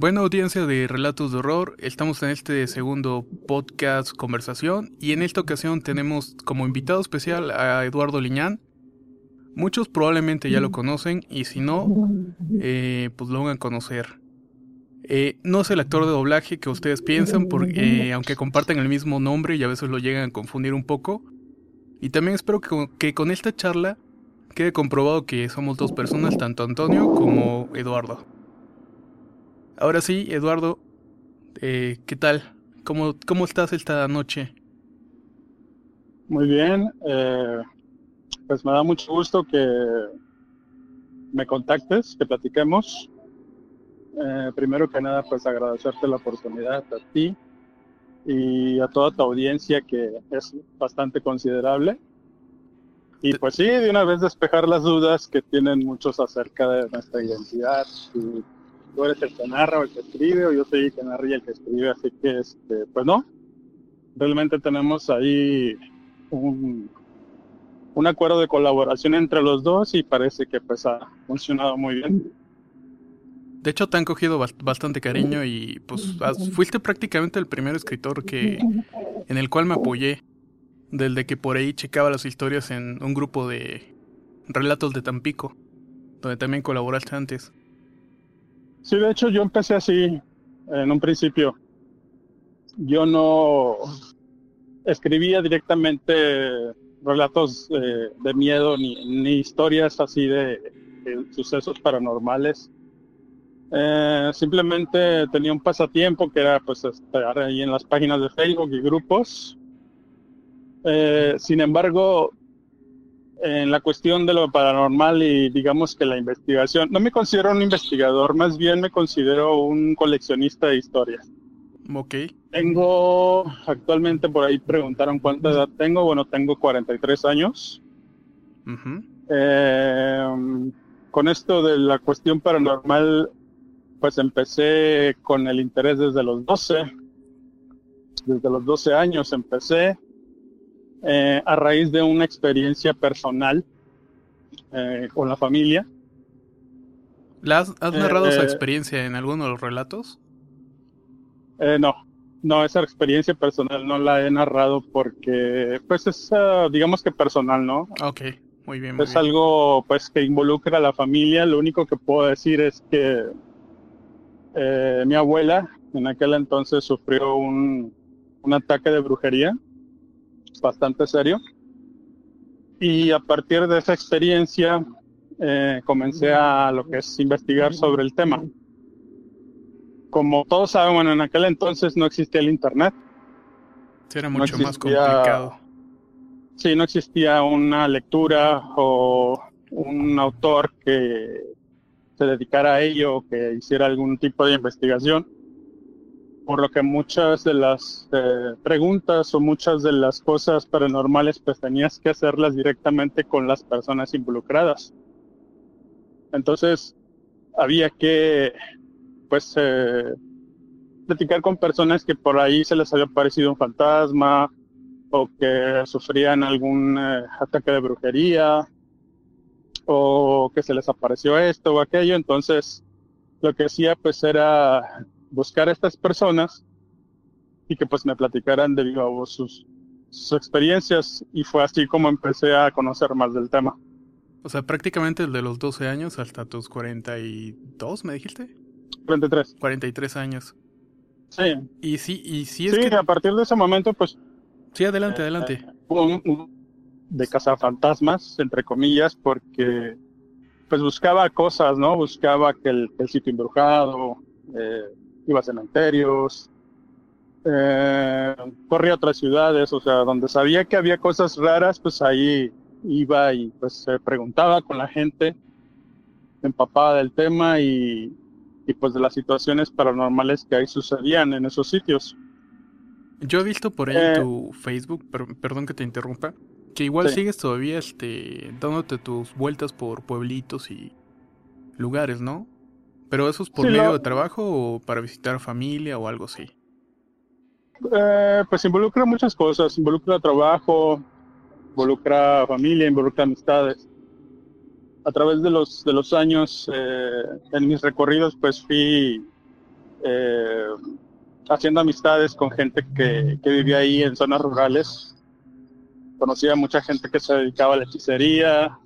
Buena audiencia de Relatos de Horror, estamos en este segundo podcast conversación y en esta ocasión tenemos como invitado especial a Eduardo Liñán. Muchos probablemente ya lo conocen y si no, eh, pues lo van a conocer. Eh, no es el actor de doblaje que ustedes piensan, porque aunque comparten el mismo nombre y a veces lo llegan a confundir un poco. Y también espero que con esta charla quede comprobado que somos dos personas, tanto Antonio como Eduardo. Ahora sí, Eduardo, eh, ¿qué tal? ¿Cómo, ¿Cómo estás esta noche? Muy bien, eh, pues me da mucho gusto que me contactes, que platiquemos. Eh, primero que nada, pues agradecerte la oportunidad a ti y a toda tu audiencia que es bastante considerable. Y pues sí, de una vez despejar las dudas que tienen muchos acerca de nuestra identidad y tú eres el que narra o el que escribe, o yo soy el que narra y el que escribe, así que, este, pues no, realmente tenemos ahí un, un acuerdo de colaboración entre los dos y parece que pues ha funcionado muy bien. De hecho, te han cogido bastante cariño y pues fuiste prácticamente el primer escritor que en el cual me apoyé, desde que por ahí checaba las historias en un grupo de relatos de Tampico, donde también colaboraste antes. Sí, de hecho yo empecé así en un principio. Yo no escribía directamente relatos eh, de miedo ni, ni, historias así de, sucesos paranormales. Eh, simplemente tenía un pasatiempo que era pues estar ahí en las páginas de Facebook y grupos. Eh, sin embargo, en la cuestión de lo paranormal y digamos que la investigación. No me considero un investigador, más bien me considero un coleccionista de historias. Ok. Tengo, actualmente por ahí preguntaron cuánta edad tengo. Bueno, tengo 43 años. eh, con esto de la cuestión paranormal, pues empecé con el interés desde los 12. Desde los 12 años empecé eh, a raíz de una experiencia personal eh, con la familia. ¿La has, narrado esa experiencia en alguno de los relatos? no, no, esa experiencia personal no la he narrado porque, pues, es, uh, digamos que personal, ¿no? Ok, muy bien. Muy es algo, pues, que involucra a la familia. Lo único que puedo decir es que eh, mi abuela en aquel entonces sufrió un, un ataque de brujería bastante serio. Y a partir de esa experiencia eh, comencé a lo que es investigar sobre el tema. Como todos saben, bueno, en aquel entonces no existía el Internet. Era mucho más complicado. Sí, no existía una lectura o un autor que se dedicara a ello o que hiciera algún tipo de investigación por lo que muchas de las eh, preguntas o muchas de las cosas paranormales pues tenías que hacerlas directamente con las personas involucradas. Entonces había que pues eh, platicar con personas que por ahí se les había parecido un fantasma o que sufrían algún eh, ataque de brujería o que se les apareció esto o aquello. Entonces lo que hacía pues era buscar a estas personas y que pues me platicaran de viva voz sus, sus experiencias y fue así como empecé a conocer más del tema. O sea, prácticamente desde los 12 años hasta tus 42, ¿me dijiste? 43. 43 años. Sí. Y sí, y sí es sí, a partir de ese momento, pues... Sí, adelante, adelante. Eh, un, un, de cazafantasmas, entre comillas, porque pues buscaba cosas, ¿no? Buscaba que el, el sitio embrujado, eh, iba a cementerios, eh, corría a otras ciudades, o sea, donde sabía que había cosas raras, pues ahí iba y pues se preguntaba con la gente, empapaba del tema y, y pues de las situaciones paranormales que ahí sucedían en esos sitios. Yo he visto por ahí Eh, tu Facebook, per- perdón que te interrumpa, que igual Sí. sigues todavía este, dándote tus vueltas por pueblitos y lugares, ¿no? Pero eso es por Sí, medio de trabajo o para visitar familia o algo así. Eh, pues involucra muchas cosas, involucra trabajo, involucra familia, involucra amistades. A través de los, de los años, eh, en mis recorridos, pues fui eh, haciendo amistades con gente que, que vivía ahí en zonas rurales. Conocí a mucha gente que se dedicaba a la hechicería,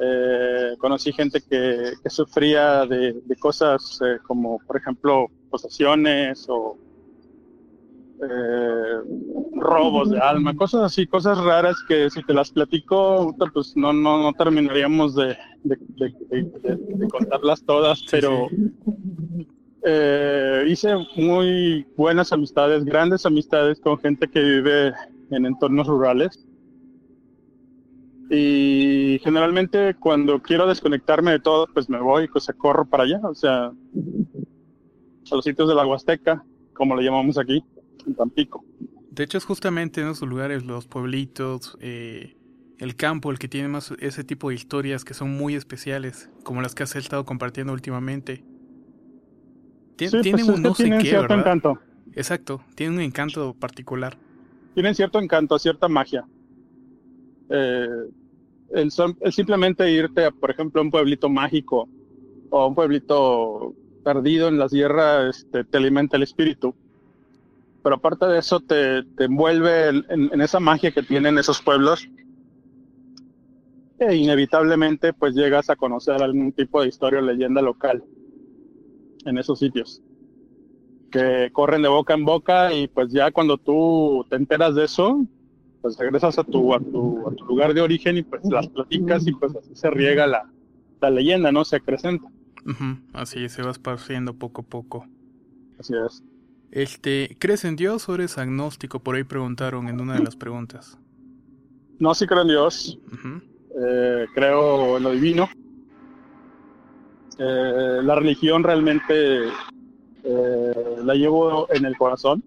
eh, conocí gente que, que sufría de, de cosas eh, como, por ejemplo, posesiones o eh, robos de alma, cosas así, cosas raras que si te las platico, pues no, no, no terminaríamos de, de, de- de- de- de contarlas todas, pero eh, hice muy buenas amistades, grandes amistades con gente que vive en entornos rurales. Y generalmente cuando quiero desconectarme de todo, pues me voy, pues corro para allá, o sea, a los sitios de la Huasteca, como le llamamos aquí, en Tampico. De hecho, es justamente en esos lugares, los pueblitos, eh, el campo, el que tiene más ese tipo de historias que son muy especiales, como las que has estado compartiendo últimamente. Tien- Sí, tienen pues es un no sé tienen qué, cierto ¿verdad? encanto. Exacto, tienen un encanto particular. Tienen cierto encanto, cierta magia. Eh, el, simplemente irte, a, por ejemplo, a un pueblito mágico o a un pueblito perdido en la sierra, este, te alimenta el espíritu. Pero aparte de eso, te, te envuelve en, en- en esa magia que tienen esos pueblos. E inevitablemente, pues llegas a conocer algún tipo de historia o leyenda local en esos sitios que corren de boca en boca y pues ya cuando tú te enteras de eso, pues regresas a tu, a tu, a tu lugar de origen y pues las platicas y pues así se riega la, la leyenda, ¿no? Se acrecenta. Así se va esparciendo poco a poco. Así es. Este, ¿crees en Dios o eres agnóstico? Por ahí preguntaron en una de las preguntas. No, sí creo en Dios, eh, creo en lo divino. Eh, la religión realmente eh, la llevo en el corazón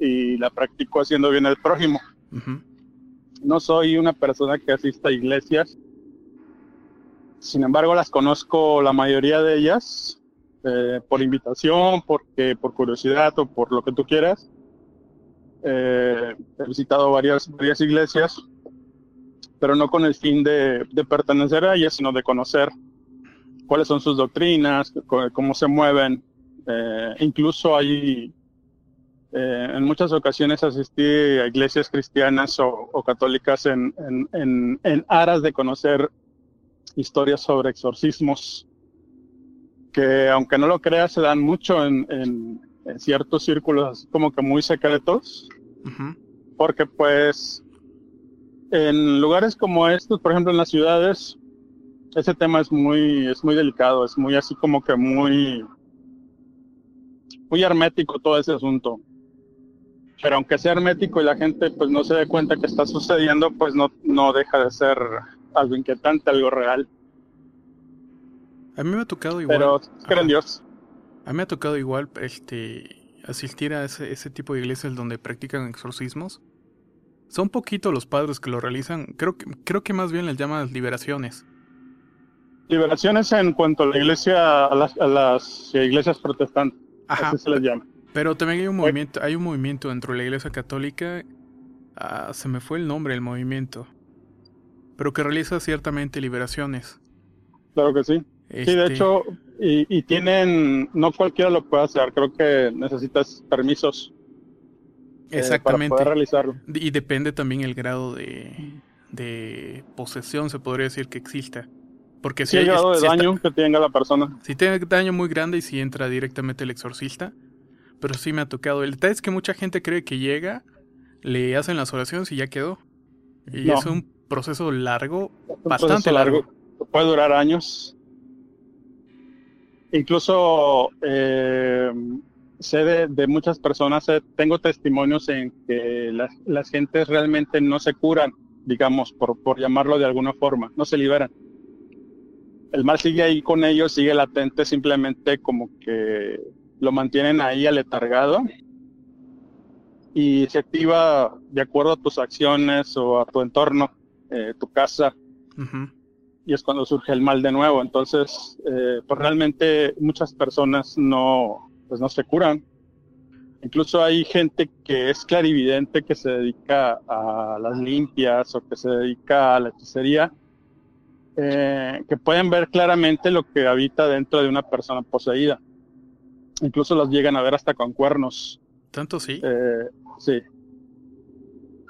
y la practico haciendo bien al prójimo. No soy una persona que asista a iglesias. Sin embargo, las conozco la mayoría de ellas eh, por invitación, porque por curiosidad o por lo que tú quieras. Eh, he visitado varias, varias iglesias, pero no con el fin de, pertenecer a ellas, sino de conocer cuáles son sus doctrinas, cómo se mueven. Eh, incluso hay eh, en muchas ocasiones asistí a iglesias cristianas o, o católicas en, en, en, en aras de conocer historias sobre exorcismos, que aunque no lo creas, se dan mucho en, ciertos círculos como que muy secretos, porque pues en lugares como estos, por ejemplo en las ciudades, ese tema es muy, es muy delicado, es muy así como que muy, muy hermético todo ese asunto. Pero aunque sea hermético y la gente pues no se dé cuenta que está sucediendo, pues no, no deja de ser algo inquietante, algo real. A mí me ha tocado igual. Pero. Dios. A mí me ha tocado igual este asistir a ese, ese tipo de iglesias donde practican exorcismos. Son poquitos los padres que lo realizan. Creo que, creo que más bien les llaman liberaciones. Liberaciones en cuanto a la iglesia, a las, a las iglesias protestantes, Ajá. así se les llama. Pero también hay un movimiento, hay un movimiento dentro de la iglesia católica. ah, se me fue el nombre del movimiento. Pero que realiza ciertamente liberaciones. Claro que sí. Sí, de Este, hecho, y, y tienen, no cualquiera lo puede hacer, creo que necesitas permisos eh, Exactamente. para poder realizarlo. Y depende también el grado de, de posesión, se podría decir que exista. Porque Si si hay grado de si está- daño que tenga la persona. si tiene daño muy grande y si entra directamente el exorcista. Pero sí me ha tocado. El detalle es que mucha gente cree que llega, le hacen las oraciones y ya quedó. Y No. es un proceso largo, Un bastante proceso largo. Puede durar años. Incluso eh, sé de, muchas personas, tengo testimonios en que las, las gentes realmente no se curan, digamos, por, por llamarlo de alguna forma, no se liberan. El mal sigue ahí con ellos, sigue latente, simplemente como que lo mantienen ahí aletargado y se activa de acuerdo a tus acciones o a tu entorno, eh, tu casa. Y es cuando surge el mal de nuevo. Entonces, eh, pues realmente muchas personas no, pues no se curan. Incluso hay gente que es clarividente, que se dedica a las limpias o que se dedica a la hechicería, eh, que pueden ver claramente lo que habita dentro de una persona poseída. Incluso las llegan a ver hasta con cuernos. ¿Tanto sí? Eh, sí.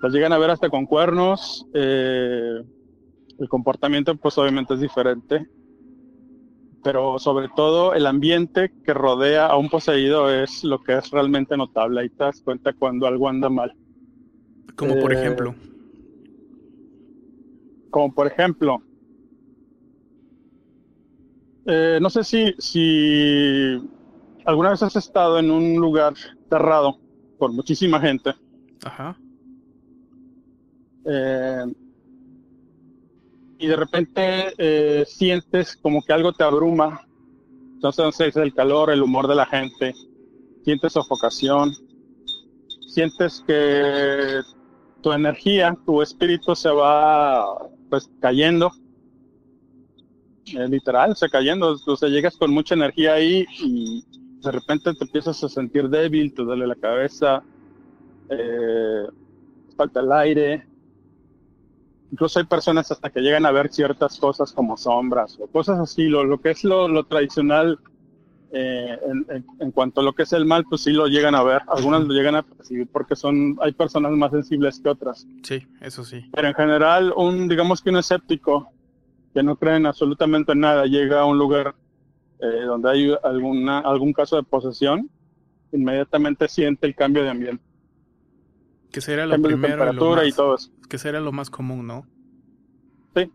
Las llegan a ver hasta con cuernos. Eh, el comportamiento pues obviamente es diferente. Pero sobre todo el ambiente que rodea a un poseído es lo que es realmente notable. Ahí te das cuenta cuando algo anda mal. Como por eh, ejemplo. Como por ejemplo. no sé si, si ¿Alguna vez has estado en un lugar cerrado por muchísima gente? Ajá. Eh, y de repente eh, sientes como que algo te abruma. Entonces es el calor, el humor de la gente. Sientes sofocación. Sientes que tu energía, tu espíritu se va pues cayendo. Eh, literal, se cayendo. O sea, llegas con mucha energía ahí y de repente te empiezas a sentir débil, te duele la cabeza, eh, falta el aire. Incluso hay personas hasta que llegan a ver ciertas cosas como sombras o cosas así. Lo, lo que es lo, lo tradicional eh, en, en, cuanto a lo que es el mal, pues sí lo llegan a ver. Algunas lo llegan a percibir porque son, hay personas más sensibles que otras. Sí, eso sí. Pero en general, un, digamos que un escéptico que no cree en absolutamente nada llega a un lugar eh, donde hay alguna, algún caso de posesión, inmediatamente siente el cambio de ambiente. Que será lo primero. temperatura y todo eso. Que será lo más común, ¿no? Sí.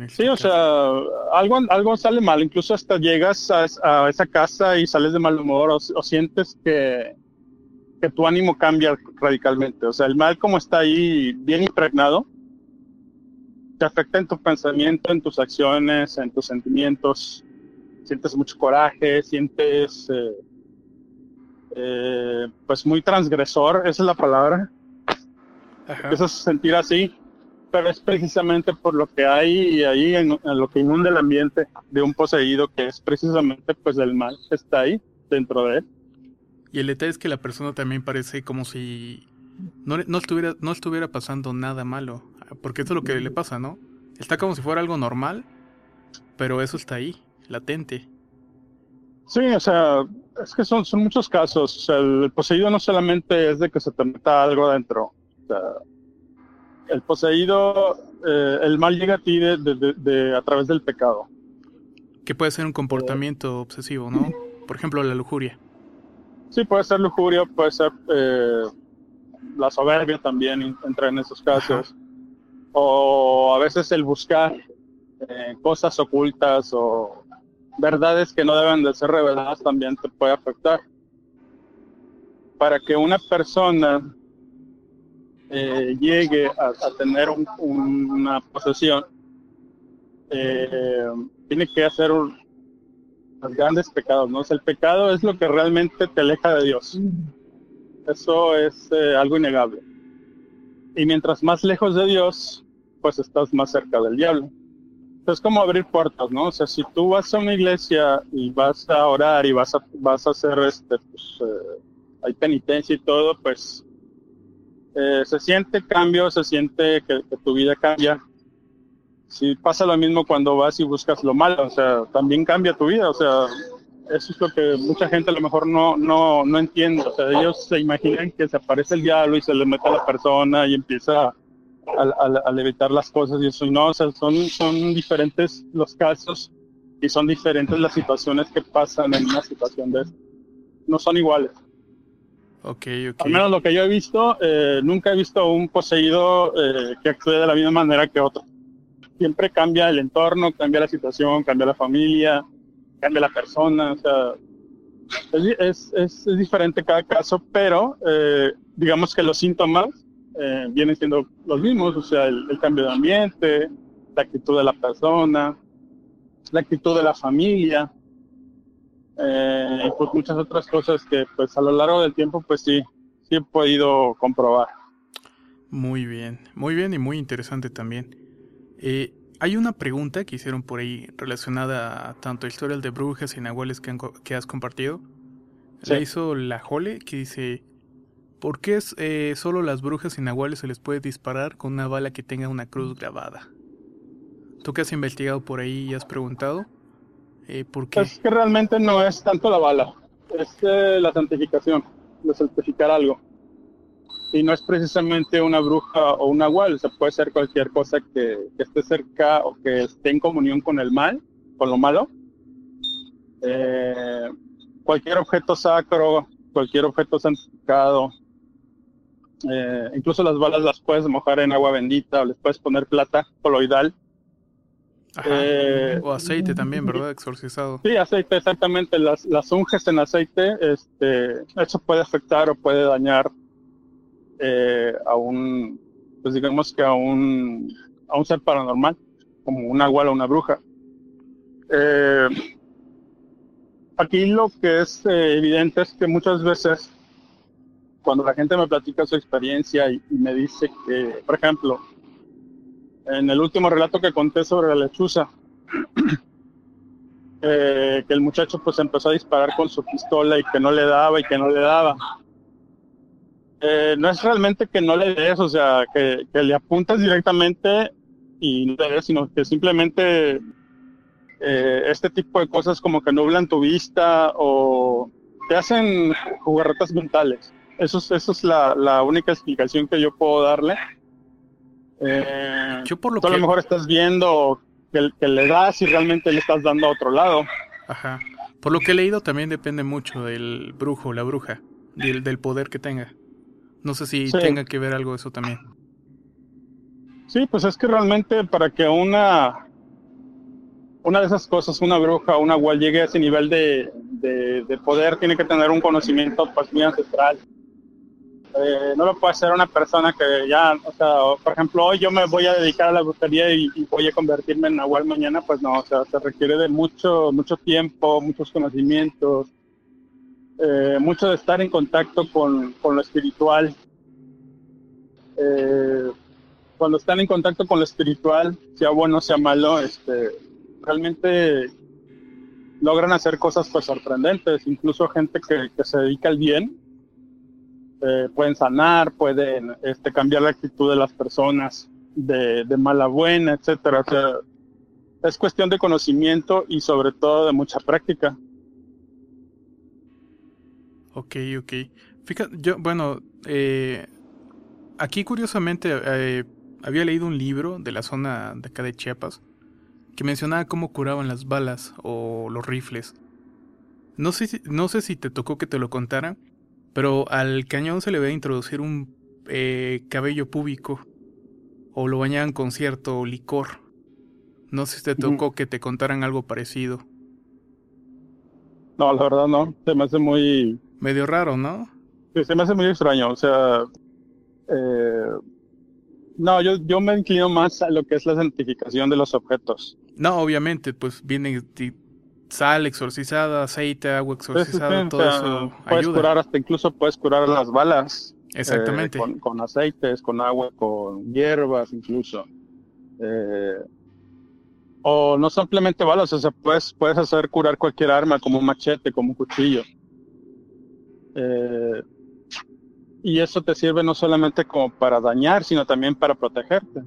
Este sí, o sea, algo, algo sale mal. Incluso hasta llegas a, esa casa y sales de mal humor o, sientes que, que tu ánimo cambia radicalmente. O sea, el mal como está ahí bien impregnado, te afecta en tu pensamiento, en tus acciones, en tus sentimientos sientes mucho coraje, sientes eh, eh, pues muy transgresor, esa es la palabra. Empiezas a sentir así, pero es precisamente por lo que hay ahí en, lo que inunda el ambiente de un poseído, que es precisamente pues el mal que está ahí dentro de él. Y el detalle es que la persona también parece como si no, no, estuviera, no estuviera pasando nada malo, porque eso es lo que le pasa, ¿no? Está como si fuera algo normal, pero eso está ahí latente. Sí, o sea, es que son, son muchos casos. O sea, el poseído no solamente es de que se te meta algo adentro. O sea, el poseído, eh, el mal llega a ti de, a través del pecado. Que puede ser un comportamiento obsesivo, ¿no? Por ejemplo, la lujuria. Sí, puede ser lujuria, puede ser eh, la soberbia también entra en esos casos. O a veces el buscar eh, cosas ocultas o verdades que no deben de ser reveladas también te puede afectar. Para que una persona eh, llegue a, tener una posesión, eh, tiene que hacer los grandes pecados, ¿no? el pecado es lo que realmente te aleja de Dios. Eso es eh, algo innegable. Y mientras más lejos de Dios, pues estás más cerca del diablo es como abrir puertas, ¿no? O sea, si tú vas a una iglesia y vas a orar y vas a, vas a hacer este, pues, eh, hay penitencia y todo, pues eh, se siente cambio, se siente que, tu vida cambia. Si pasa lo mismo cuando vas y buscas lo malo, o sea, también cambia tu vida, o sea, eso es lo que mucha gente a lo mejor no, no, no entiende, o sea, ellos se imaginan que se aparece el diablo y se le mete a la persona y empieza al, evitar las cosas y eso. Y no, o sea, son, son diferentes los casos y son diferentes las situaciones que pasan en una situación de. No son iguales. Ok, ok. Al menos lo que yo he visto, eh, nunca he visto un poseído eh, que actúe de la misma manera que otro. Siempre cambia el entorno, cambia la situación, cambia la familia, cambia la persona. O sea, Es, es, es diferente cada caso, pero eh, digamos que los síntomas eh, vienen siendo los mismos, o sea, el, cambio de ambiente, la actitud de la persona, la actitud de la familia, eh, y pues muchas otras cosas que pues a lo largo del tiempo pues sí, sí he podido comprobar. Muy bien, muy bien y muy interesante también. Eh, hay una pregunta que hicieron por ahí relacionada a tanto historias de brujas y nahuales que, que has compartido. La hizo la Jole que dice, ¿por qué es, eh, solo las brujas y nahuales se les puede disparar con una bala que tenga una cruz grabada? ¿Tú que has investigado por ahí y has preguntado? Eh, ¿Por qué? Es que realmente no es tanto la bala, es eh, la santificación, de santificar algo y no es precisamente una bruja o un nahual, o sea, puede ser cualquier cosa que, esté cerca o que esté en comunión con el mal, con lo malo. Eh, cualquier objeto sacro, cualquier objeto santificado, eh, incluso las balas las puedes mojar en agua bendita o les puedes poner plata coloidal. Eh, o aceite también, ¿verdad? Exorcizado. Sí, aceite, exactamente. Las, las unges en aceite, este, eso puede afectar o puede dañar eh, a un, pues digamos que a un, a un ser paranormal, como una igual o una bruja. Eh, aquí lo que es evidente es que muchas veces cuando la gente me platica su experiencia y, me dice que, por ejemplo, en el último relato que conté sobre la lechuza, que el muchacho pues empezó a disparar con su pistola y que no le daba y que no le daba. Eh, no es realmente que no le des, o sea, que, le apuntas directamente y no le des, sino que simplemente eh, este tipo de cosas como que nublan tu vista o te hacen jugarretas mentales. Eso es, eso es la, única explicación que yo puedo darle. Eh, yo por lo tú que... a lo mejor estás viendo que, que le das y realmente le estás dando a otro lado. Ajá. Por lo que he leído también depende mucho del brujo, la bruja, del, del poder que tenga. No sé si tenga que ver algo eso también. Sí, pues es que realmente para que una una de esas cosas, una bruja, una agua llegue a ese nivel de, de, poder, tiene que tener un conocimiento pues, muy ancestral. Eh, no lo puede hacer una persona que ya, o sea, por ejemplo, hoy yo me voy a dedicar a la brujería y, voy a convertirme en Nahual mañana, pues no, o sea, se requiere de mucho, mucho tiempo, muchos conocimientos, eh, mucho de estar en contacto con, lo espiritual. Eh, cuando están en contacto con lo espiritual, sea bueno, sea malo, este, realmente logran hacer cosas pues sorprendentes. Incluso gente que, se dedica al bien, eh, pueden sanar, pueden este, cambiar la actitud de las personas de, mala a buena, etcétera. es cuestión de conocimiento y sobre todo de mucha práctica. Ok, ok. Fíjate, yo, bueno, eh, aquí curiosamente eh, había leído un libro de la zona de acá de Chiapas que mencionaba cómo curaban las balas o los rifles. No sé, no sé si te tocó que te lo contara, pero al cañón se le ve introducir un eh, cabello púbico o lo bañaban con cierto licor. No sé si te tocó que te contaran algo parecido. No, la verdad no. Se me hace muy, medio raro, ¿no? Sí, se me hace muy extraño, o sea, eh, no, yo, yo me inclino más a lo que es la santificación de los objetos. No, obviamente, pues viene sal exorcizada, aceite, agua exorcizada, todo eso puedes curar hasta incluso puedes curar las balas. Exactamente. Eh, con, aceites, con agua, con hierbas incluso. Eh, o no simplemente balas, o sea, puedes, puedes hacer curar cualquier arma como un machete, como un cuchillo. Eh, y eso te sirve no solamente como para dañar, sino también para protegerte.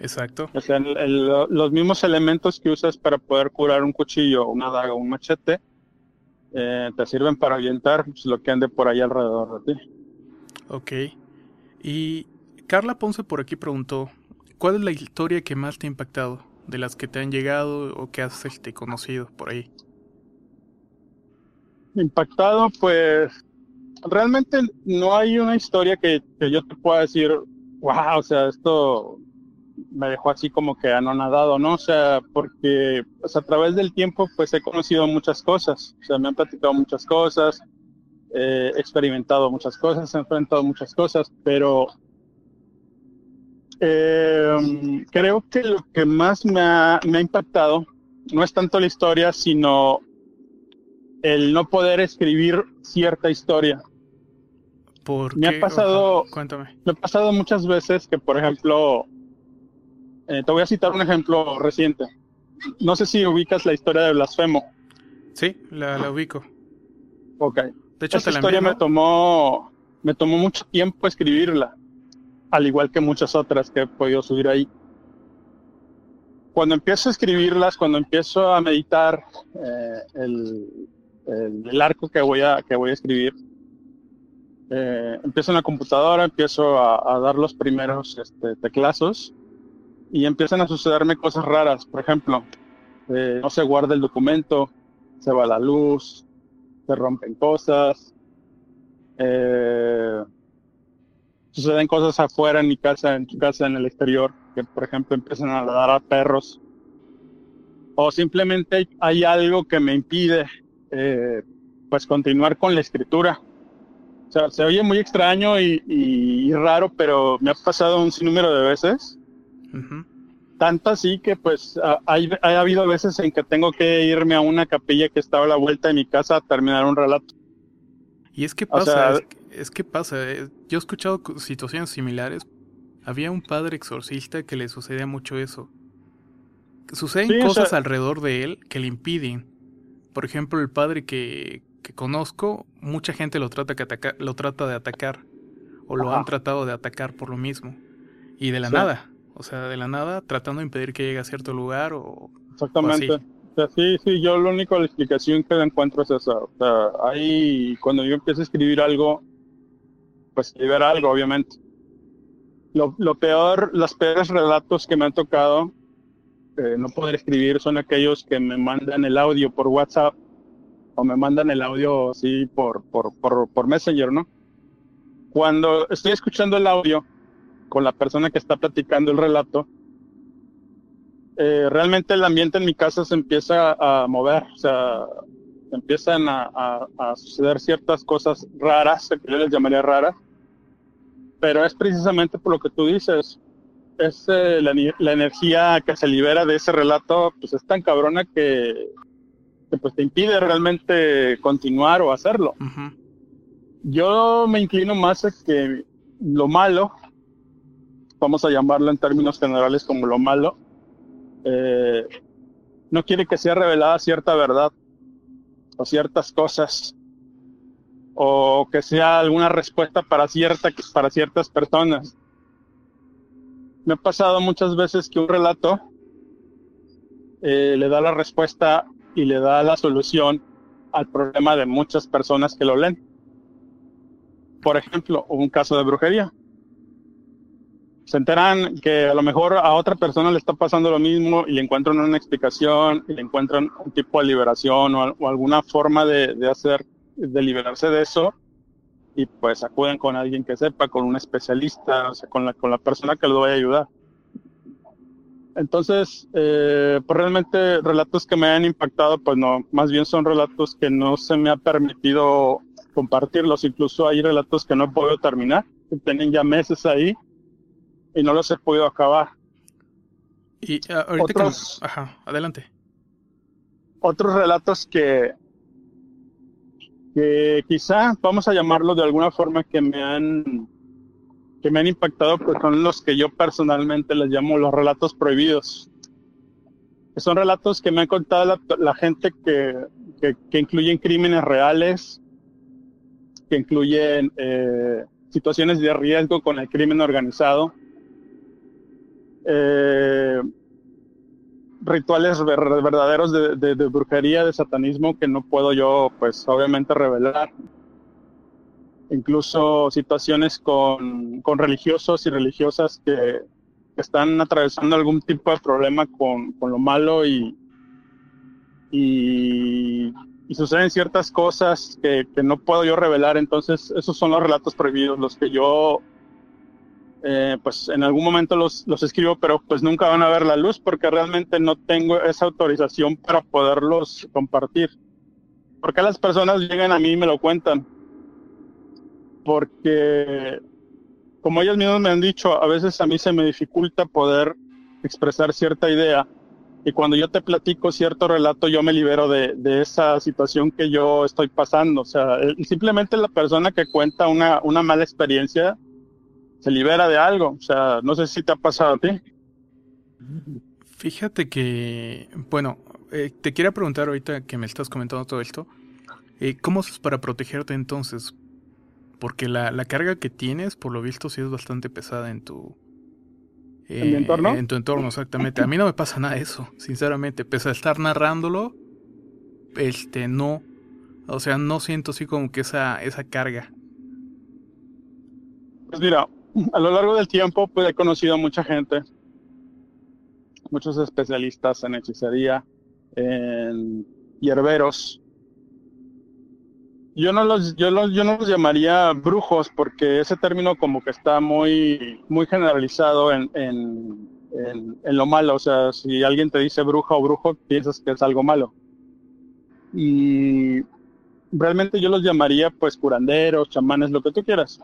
Exacto. O sea, los mismos elementos que usas para poder curar un cuchillo, una daga, un machete, eh, te sirven para ahuyentar pues, lo que ande por ahí alrededor de ti. Ok. Y Carla Ponce por aquí preguntó, ¿cuál es la historia que más te ha impactado? De las que te han llegado o que has este, conocido por ahí impactado, pues realmente no hay una historia que, yo te pueda decir, wow, o sea, esto me dejó así como que anonadado, ¿no? O sea, porque pues, a través del tiempo pues he conocido muchas cosas, o sea, me han platicado muchas cosas, he experimentado muchas cosas, he enfrentado muchas cosas, pero eh, creo que lo que más me ha, me ha impactado no es tanto la historia, sino el no poder escribir cierta historia. ¿Por me qué? ha pasado, cuéntame. me ha pasado muchas veces que, por ejemplo, eh, te voy a citar un ejemplo reciente. No sé si ubicas la historia de Blasfemo. Sí, la, la ubico. Ok. De hecho, te la historia me tomó, me tomó mucho tiempo escribirla, al igual que muchas otras que he podido subir ahí. Cuando empiezo a escribirlas, cuando empiezo a meditar eh, el, el, el arco que voy a, que voy a escribir, eh, empiezo en la computadora, empiezo a, a dar los primeros este, teclazos y empiezan a sucederme cosas raras. Por ejemplo, eh, no se guarda el documento, se va la luz, se rompen cosas, eh, suceden cosas afuera en mi casa, en tu casa, en el exterior, que por ejemplo empiezan a ladrar a perros, o simplemente hay, algo que me impide eh, pues continuar con la escritura. O sea, se oye muy extraño y, y, y raro, pero me ha pasado un sinnúmero de veces. Tanto así que pues ha, hay, ha habido veces en que tengo que irme a una capilla que estaba a la vuelta de mi casa a terminar un relato. Y es que O pasa, sea- es, que- es que pasa. eh, Yo he escuchado cu- situaciones similares. Había un padre exorcista que le sucedía mucho eso. Suceden Sí, o cosas sea- alrededor de él que le impiden. Por ejemplo, el padre que, que conozco, mucha gente lo trata, que ataca- lo trata de atacar. O lo Ajá. han tratado de atacar por lo mismo. Y de la nada. O sea, de la nada, tratando de impedir que llegue a cierto lugar o... Exactamente. O así. O sea, sí, sí, yo la explicación que le encuentro es esa. O sea, ahí cuando yo empiezo a escribir algo, pues libera algo, obviamente. Lo, lo peor, los peores relatos que me han tocado eh, no poder escribir son aquellos que me mandan el audio por WhatsApp o me mandan el audio así por, por, por, por Messenger, ¿no? Cuando estoy escuchando el audio con la persona que está platicando el relato, eh, realmente el ambiente en mi casa se empieza a mover, o sea, empiezan a, a- a suceder ciertas cosas raras, que yo les llamaría raras, pero es precisamente por lo que tú dices, es eh, la, la energía que se libera de ese relato, pues es tan cabrona que, que, pues te impide realmente continuar o hacerlo. Ujú. Yo me inclino más a que lo malo, vamos a llamarlo en términos generales como lo malo, eh, no quiere que sea revelada cierta verdad o ciertas cosas o que sea alguna respuesta para, cierta, para ciertas personas. Me ha pasado muchas veces que un relato eh, le da la respuesta y le da la solución al problema de muchas personas que lo leen. Por ejemplo, un caso de brujería. Se enteran que a lo mejor a otra persona le está pasando lo mismo y le encuentran una explicación y le encuentran un tipo de liberación o, o alguna forma de, de hacer, de liberarse de eso y pues acuden con alguien que sepa, con un especialista, o sea, con la, con la persona que les vaya a ayudar. Entonces, eh, pues realmente relatos que me han impactado, pues no, más bien son relatos que no se me ha permitido compartirlos. Incluso hay relatos que no he podido terminar, que tienen ya meses ahí y no los he podido acabar. Y ah, ahorita Otros- Ajá, adelante. Otros relatos que, que quizá vamos a llamarlos de alguna forma que me han que me han impactado, pues son los que yo personalmente les llamo los relatos prohibidos. Que son relatos que me han contado la, la gente que, que, que incluyen crímenes reales, que incluyen eh, situaciones de riesgo con el crimen organizado, eh, rituales ver- verdaderos de, brujería, de satanismo que no puedo yo, pues obviamente revelar. Incluso situaciones con, con religiosos y religiosas que, que están atravesando algún tipo de problema con, con lo malo y, y, y suceden ciertas cosas que, que no puedo yo revelar. Entonces, esos son los relatos prohibidos, los que yo eh, pues en algún momento los, los escribo, pero pues nunca van a ver la luz porque realmente no tengo esa autorización para poderlos compartir. ¿Por qué las personas llegan a mí y me lo cuentan? Porque, como ellos mismos me han dicho, a veces a mí se me dificulta poder expresar cierta idea y cuando yo te platico cierto relato, yo me libero de, de, esa situación que yo estoy pasando. O sea, simplemente la persona que cuenta una, una mala experiencia se libera de algo. O sea, no sé si te ha pasado a ti. Fíjate que, bueno, eh, te quería preguntar ahorita que me estás comentando todo esto, eh, ¿cómo haces para protegerte entonces? Porque la, la carga que tienes, por lo visto, sí es bastante pesada en tu, ¿En mi entorno? En tu entorno, exactamente. A mí no me pasa nada de eso, sinceramente. Pese a estar narrándolo, este, no. O sea, no siento así como que esa, esa carga. Pues mira, a lo largo del tiempo, pues he conocido a mucha gente, muchos especialistas en hechicería, en hierberos, yo no los, yo los, yo no los llamaría brujos porque ese término como que está muy, muy generalizado en, en, en, lo malo. O sea, si alguien te dice bruja o brujo, piensas que es algo malo. Y realmente yo los llamaría pues curanderos, chamanes, lo que tú quieras.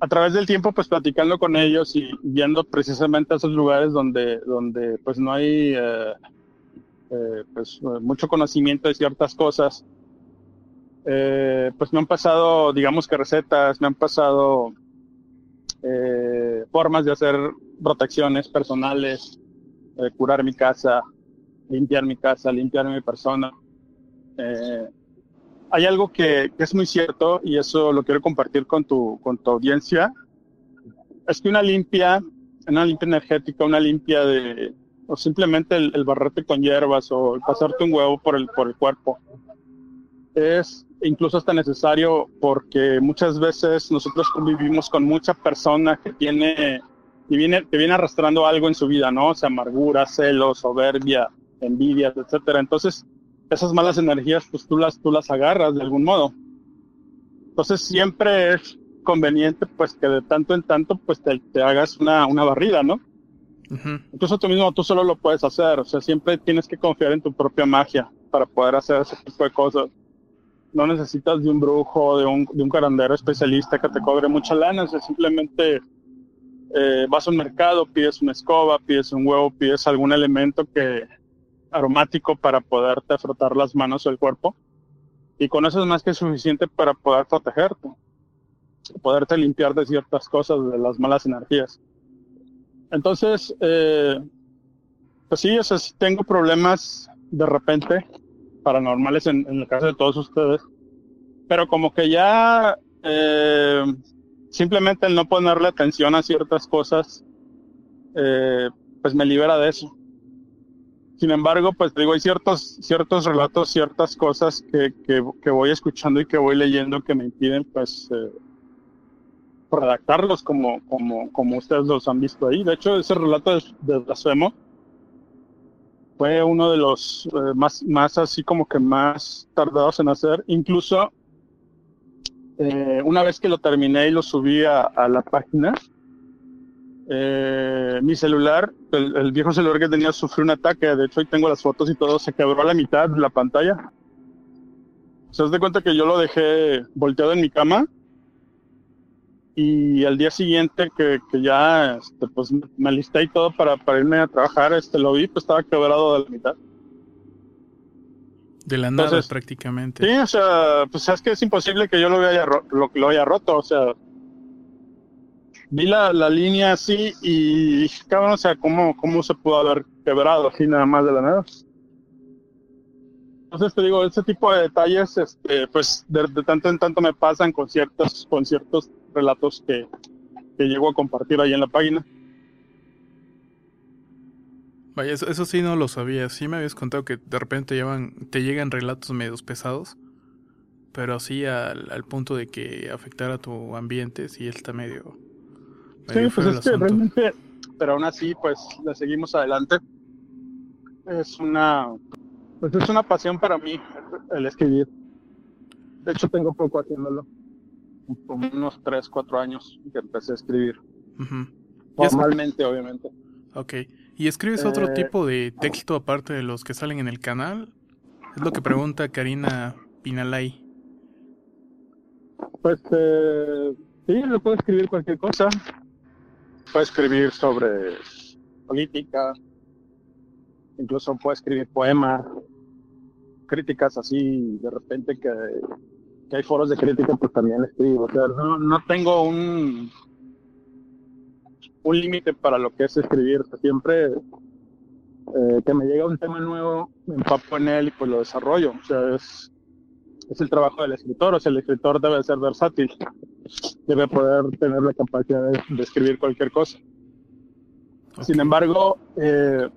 A través del tiempo, pues platicando con ellos y yendo precisamente a esos lugares donde, donde pues no hay eh, eh, pues mucho conocimiento de ciertas cosas eh, pues me han pasado, digamos que recetas, me han pasado eh, formas de hacer protecciones personales, eh, curar mi casa, limpiar mi casa, limpiar mi persona. Eh, hay algo que, que, es muy cierto y eso lo quiero compartir con tu, con tu audiencia. Es que una limpia, una limpia energética, una limpia de, o simplemente el, el barrete con hierbas o el pasarte un huevo por el, por el cuerpo, es incluso hasta necesario porque muchas veces nosotros convivimos con mucha persona que tiene y viene que viene arrastrando algo en su vida, ¿no? O sea, amargura, celos, soberbia, envidia, etcétera. Entonces, esas malas energías pues tú las tú las agarras de algún modo. Entonces, siempre es conveniente pues que de tanto en tanto pues te, te hagas una, una barrida, ¿no? Uh-huh. Incluso tú mismo tú solo lo puedes hacer, o sea, siempre tienes que confiar en tu propia magia para poder hacer ese tipo de cosas no necesitas de un brujo, de un, de un carandero especialista que te cobre mucha lana, o sea, simplemente eh, vas a un mercado, pides una escoba, pides un huevo, pides algún elemento que aromático para poderte frotar las manos o el cuerpo. Y con eso es más que suficiente para poder protegerte, poderte limpiar de ciertas cosas, de las malas energías. Entonces, eh, pues sí, o sea, si tengo problemas de repente, paranormales en, el caso de todos ustedes, pero como que ya eh, simplemente el no ponerle atención a ciertas cosas, eh, pues me libera de eso. Sin embargo, pues digo, hay ciertos, ciertos relatos, ciertas cosas que, que, voy escuchando y que voy leyendo que me impiden, pues, eh, redactarlos como, como, como ustedes los han visto ahí. De hecho, ese relato de, de fue uno de los eh, más, más así como que más tardados en hacer. Incluso eh, una vez que lo terminé y lo subí a la página, eh, mi celular, el, el, viejo celular que tenía, sufrió un ataque. De hecho, ahí tengo las fotos y todo, se quebró a la mitad de la pantalla. Se das de cuenta que yo lo dejé volteado en mi cama y al día siguiente que, que ya este, pues me alisté y todo para, para, irme a trabajar, este lo vi, pues estaba quebrado de la mitad. De la nada Entonces, prácticamente. Sí, o sea, pues es que es imposible que yo lo haya, lo, lo haya roto, o sea, vi la, la línea así y dije, cabrón, o sea, ¿cómo, ¿cómo se pudo haber quebrado así nada más de la nada? Entonces te digo, ese tipo de detalles, este, pues de, de, tanto en tanto me pasan con ciertos, con ciertos relatos que, que llego a compartir ahí en la página. Vaya, eso, eso, sí no lo sabía. Sí me habías contado que de repente llevan, te llegan relatos medios pesados, pero así al, punto de que afectara tu ambiente, sí está medio. Sí, pues es que realmente, pero aún así, pues le seguimos adelante. Es una, pues es una pasión para mí el escribir. De hecho, tengo poco haciéndolo. como unos 3, 4 años que empecé a escribir. Ujú. ¿Y es- Formalmente, obviamente. Ok. ¿Y escribes otro Eh, tipo de texto aparte de los que salen en el canal? Es lo que pregunta Karina Pinalay. Pues eh, sí, le puedo escribir cualquier cosa. Puedo escribir sobre política, incluso puedo escribir poemas, críticas así, de repente que, que hay foros de crítica, pues también escribo. O sea, no, no tengo un, un límite para lo que es escribir. Siempre eh, que me llega un tema nuevo, me empapo en él y pues lo desarrollo. O sea, es, es el trabajo del escritor, o sea, el escritor debe ser versátil, debe poder tener la capacidad de, de escribir cualquier cosa. Sin embargo, eh,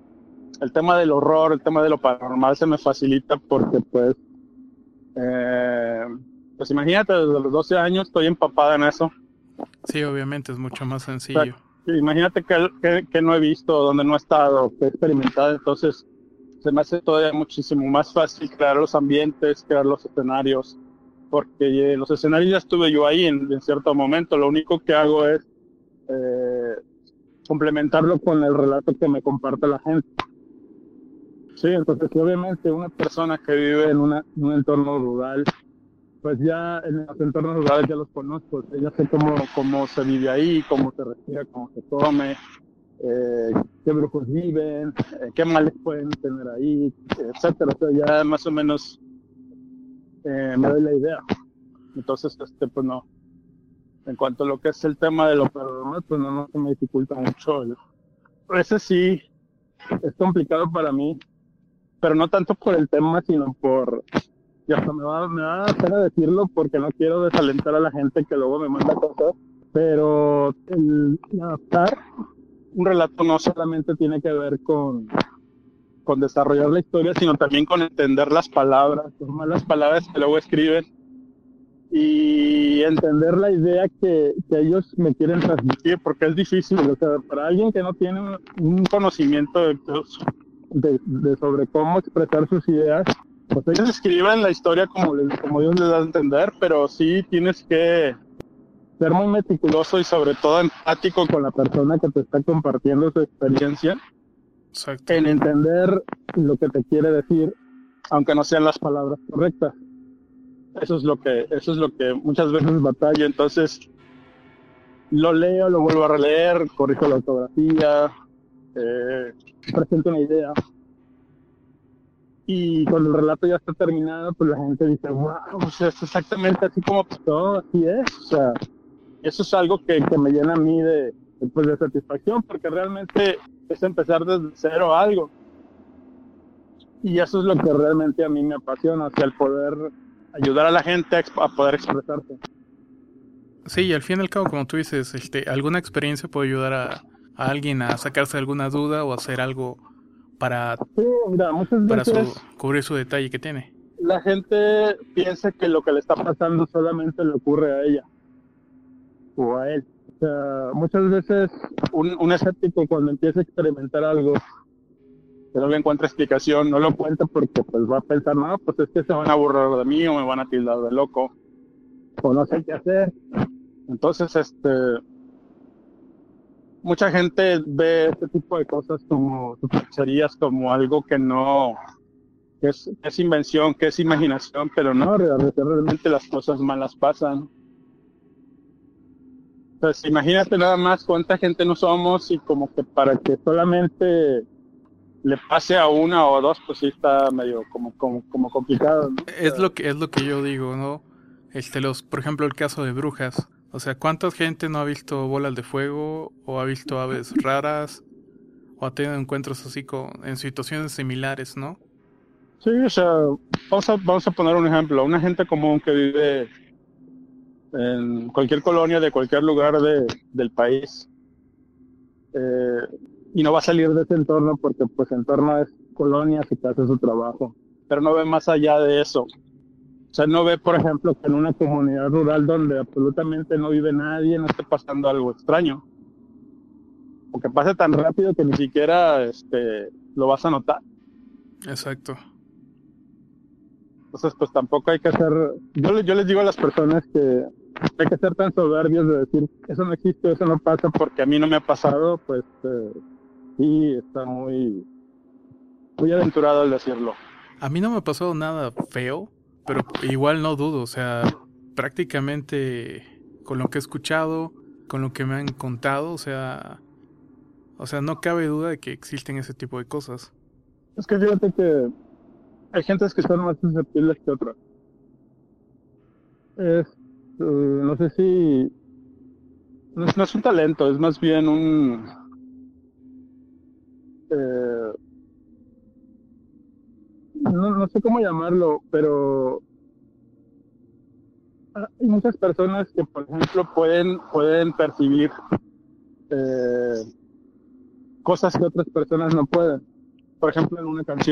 el tema del horror, el tema de lo paranormal se me facilita porque pues, eh, pues imagínate, desde los 12 años estoy empapada en eso. Sí, obviamente es mucho más sencillo. Sí, Imagínate que, que, que no he visto, donde no he estado, que he experimentado, entonces se me hace todavía muchísimo más fácil crear los ambientes, crear los escenarios, porque eh, los escenarios ya estuve yo ahí en, cierto momento, lo único que hago es eh, complementarlo con el relato que me comparte la gente. Sí, entonces obviamente una persona que vive en, una, un entorno rural, pues ya en los entornos rurales ya los conozco, ya sé cómo, cómo se vive ahí, cómo se respira, cómo se come, eh, qué brujos viven, eh, qué males pueden tener ahí, etcétera. O sea, ya más o menos eh, me doy la idea. Entonces, este, pues no. En cuanto a lo que es el tema de lo paranormal, pues no, no me dificulta mucho. El- Ese sí es complicado para mí, pero no tanto por el tema, sino por y hasta me va, me va a dar pena decirlo porque no quiero desalentar a la gente que luego me manda cosas, pero el adaptar un relato no solamente tiene que ver con, con desarrollar la historia, sino también con entender las palabras, tomar las palabras que luego escriben y entender la idea que, que ellos me quieren transmitir, porque es difícil, o sea, para alguien que no tiene un, conocimiento de, de, de sobre cómo expresar sus ideas, pues ellos escriben la historia como, les- como Dios les da a entender, pero sí tienes que ser muy meticuloso y sobre todo empático con la persona que te está compartiendo su experiencia Exacto. en entender lo que te quiere decir, aunque no sean las palabras correctas. Eso es lo que, eso es lo que muchas veces batalla. Entonces, lo leo, lo vuelvo a releer, corrijo la ortografía, eh, presento una idea. Y cuando el relato ya está terminado, pues la gente dice, wow, o sea, es exactamente así como pasó, así es. O sea, eso es algo que, que me llena a mí de, de, pues, de satisfacción, porque realmente es empezar desde cero algo. Y eso es lo que realmente a mí me apasiona, sea, el poder ayudar a la gente a, a poder expresarse. Sí, y al fin y al cabo, como tú dices, este, alguna experiencia puede ayudar a, a alguien a sacarse alguna duda o hacer algo para, Sí, mira, muchas para su, cubrir su detalle que tiene. la gente piensa que lo que le está pasando solamente le ocurre a ella o a él. O sea, muchas veces un, un escéptico cuando empieza a experimentar algo que no le encuentra explicación, no lo cuenta porque pues va a pensar, no, pues es que se van a burlar de mí o me van a tildar de loco o no sé qué hacer. Entonces, este, mucha gente ve este tipo de cosas como supercherías, como algo que no, que es, es invención, que es imaginación, pero no, realmente las cosas malas pasan. Pues imagínate nada más cuánta gente no somos y como que para que solamente le pase a una o dos, pues sí está medio como, como, como complicado. ¿no? Es lo que es lo que yo digo, ¿no? Este los, por ejemplo, el caso de brujas. O sea, ¿cuánta gente no ha visto bolas de fuego o ha visto aves raras o ha tenido encuentros así con en situaciones similares, ¿no? Sí, o sea, vamos a, vamos a poner un ejemplo. Una gente común que vive en cualquier colonia de cualquier lugar de, del país eh, y no va a salir de ese entorno porque pues el entorno es colonia que hace su trabajo, pero no ve más allá de eso. O sea, no ve, por ejemplo, que en una comunidad rural donde absolutamente no vive nadie, no esté pasando algo extraño. O que pase tan rápido que ni siquiera este, lo vas a notar. Exacto. Entonces, pues tampoco hay que hacer. Yo, yo les digo a las personas que, hay que ser tan soberbios de decir, eso no existe, eso no pasa porque a mí no me ha pasado, pues eh, sí, está muy, muy aventurado el decirlo. A mí no me ha pasado nada feo, pero igual no dudo, o sea, prácticamente con lo que he escuchado, con lo que me han contado, o sea, o sea, no cabe duda de que existen ese tipo de cosas. Es que fíjate que hay gentes que son más susceptibles que otras. Es, eh, no sé si, no, es un talento, es más bien un, eh, no, no sé cómo llamarlo, pero hay muchas personas que, por ejemplo, pueden, pueden percibir eh, cosas que otras personas no pueden. Por ejemplo, en una canción.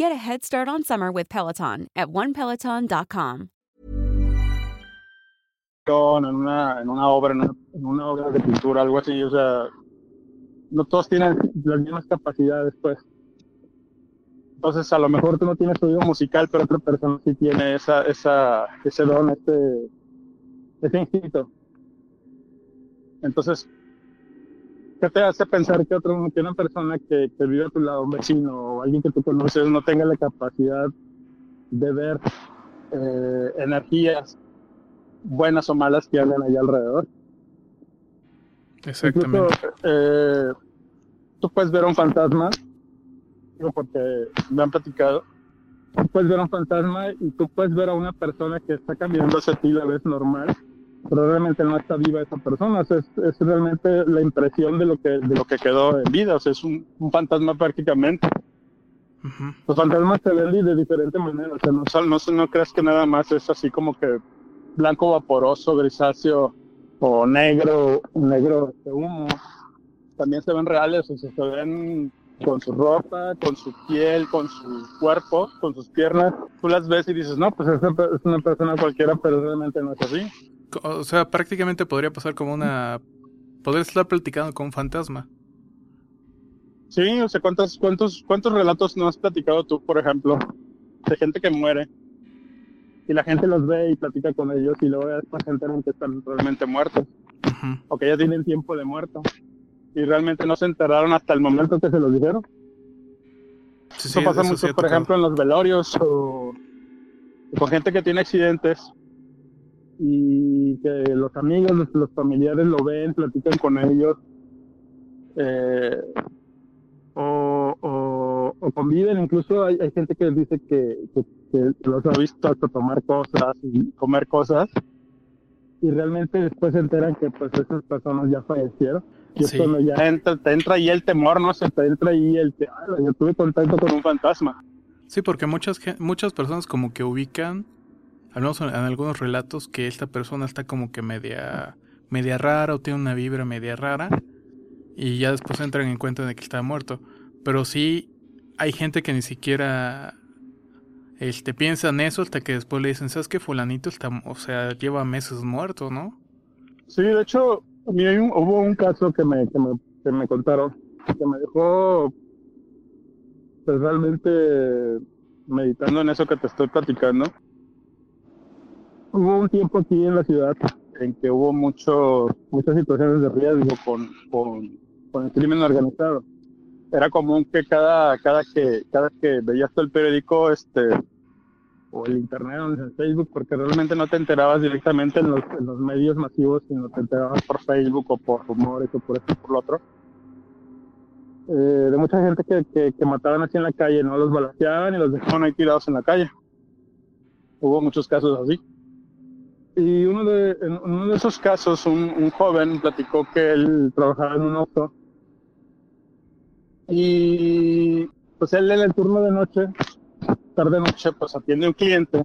Get a head start on summer with Peloton at onepeloton.com. En una, en una obra, en una, en una obra de pintura, algo así, o sea, no todos tienen las mismas capacidades, pues. Entonces, a lo mejor tú no tienes oído musical, pero otra persona sí tiene esa, esa, ese don, este, ese instinto. Entonces, ¿qué te hace pensar que, otro, que una persona que, que, vive a tu lado, un vecino o alguien que tú conoces, no tenga la capacidad de ver eh, energías buenas o malas que andan allá alrededor? Exactamente. Incluso, eh, tú puedes ver un fantasma porque me han platicado, tú puedes ver un fantasma y tú puedes ver a una persona que está caminando hacia ti la vez normal, pero realmente no está viva esa persona, o sea, es, es, realmente la impresión de lo que de lo que quedó en vida, o sea, es un, un fantasma prácticamente. Uh -huh. Los fantasmas se ven de diferente manera, o sea, no, no, no creas que nada más es así como que blanco vaporoso, grisáceo o negro, negro de humo. También se ven reales, o sea, se ven con su ropa, con su piel, con su cuerpo, con sus piernas. Tú las ves y dices, no, pues es una persona cualquiera, pero realmente no es así. O sea, prácticamente podría pasar como una... Podría estar platicando con un fantasma. Sí, o sea, ¿cuántos, cuántos, ¿cuántos relatos no has platicado tú, por ejemplo, de gente que muere? Y la gente los ve y platica con ellos y luego después se enteran que están realmente muertos. Uh -huh. O que ya tienen tiempo de muerto y realmente no se enteraron hasta el momento que se los dijeron. Sí, eso pasa eso mucho, sí por ejemplo, en los velorios o con gente que tiene accidentes y que los amigos, los, los familiares lo ven, platican con ellos eh, o, o, o, conviven. Incluso hay, hay, gente que dice que, que, que los ha visto hasta tomar cosas y comer cosas y realmente después se enteran que pues esas personas ya fallecieron. Y sí. cuando ya entra, te entra ahí el temor, ¿no? Se te entra ahí el que, yo tuve contacto con un fantasma. Sí, porque muchas, muchas personas como que ubican, al en, algunos relatos, que esta persona está como que media, media rara o tiene una vibra media rara y ya después entran en cuenta de que está muerto. Pero sí hay gente que ni siquiera este, piensa en eso hasta que después le dicen, ¿sabes qué? Fulanito está, o sea, lleva meses muerto, ¿no? Sí, de hecho, a hubo un caso que me, que me, que me contaron que me dejó pues, realmente meditando en eso que te estoy platicando. Hubo un tiempo aquí en la ciudad en que hubo mucho, muchas situaciones de riesgo con, con, con el crimen organizado. Era común que cada, cada que, cada que veías el periódico, este, o el internet o el Facebook, porque realmente no te enterabas directamente en los, medios masivos, sino te enterabas por Facebook o por rumores o por esto y por lo otro. Eh, de mucha gente que, que, que, mataban así en la calle, no los balanceaban y los dejaban ahí tirados en la calle. Hubo muchos casos así. Y uno de, en uno de esos casos, un, un joven platicó que él trabajaba en un auto y pues él en el turno de noche tarde noche pues atiende a un cliente.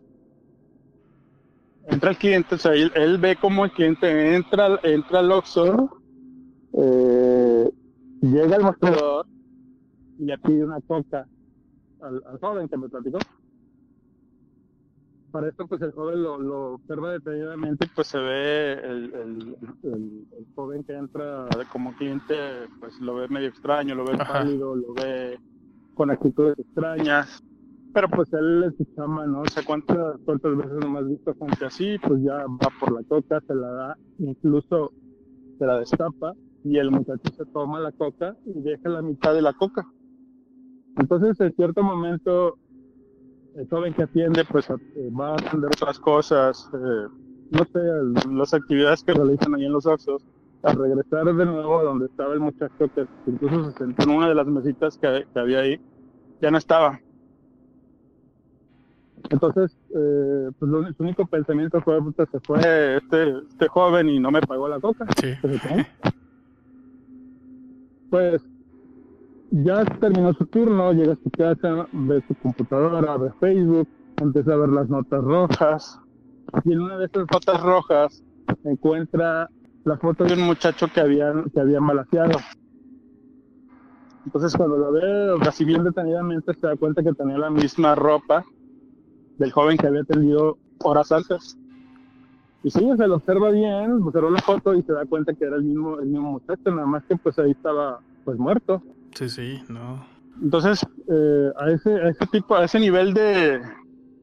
Entra el cliente, o sea, él, ve como el cliente entra, entra al Oxxo, eh, llega al mostrador y le pide una coca al, al joven que me platicó para esto pues el joven lo, observa detenidamente, pues se ve el, joven que entra como cliente, pues lo ve medio extraño, lo ve pálido, lo ve con actitudes extrañas. Pero pues él es su chama, ¿no? O sea, ¿cuántas, cuántas veces no has visto gente así? Pues ya va por la coca, se la da, incluso se la destapa y el muchacho se toma la coca y deja la mitad de la coca. Entonces, en cierto momento, el joven que atiende pues eh, va a atender otras cosas, eh, no sé, las actividades que realizan ahí en los Oxos, al regresar de nuevo a donde estaba el muchacho que incluso se sentó en una de las mesitas que, había ahí, ya no estaba. Entonces, eh, pues lo, su único pensamiento fue, se fue este, este joven y no me pagó la coca. Sí. Pues ya terminó su turno, llega a su casa, ve su computadora, ve Facebook, empieza a ver las notas rojas. Y en una de esas notas rojas encuentra la foto de un muchacho que habían, que habían balaseado. Entonces cuando lo ve casi bien detenidamente se da cuenta que tenía la misma ropa del joven que había tenido horas antes. Y sí, se lo observa bien, observa la foto y se da cuenta que era el mismo, el mismo muchacho, nada más que pues ahí estaba pues muerto. Sí, sí, no. Entonces, eh, a, ese, a ese tipo, a ese nivel de,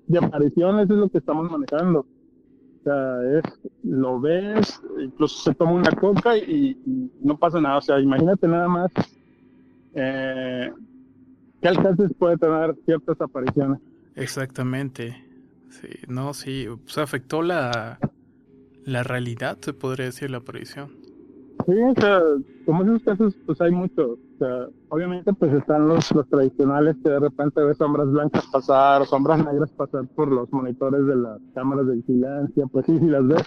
de apariciones es lo que estamos manejando. O sea, es, lo ves, incluso se toma una coca y, no pasa nada. O sea, imagínate nada más eh, qué alcances puede tener ciertas apariciones. Exactamente. Sí, no, sí, se afectó la, la realidad, se podría decir, la aparición. Sí, o sea, como esos casos, pues hay muchos. O sea, obviamente, pues están los, los tradicionales que de repente ves sombras blancas pasar o sombras negras pasar por los monitores de las cámaras de vigilancia, pues sí, sí las ves.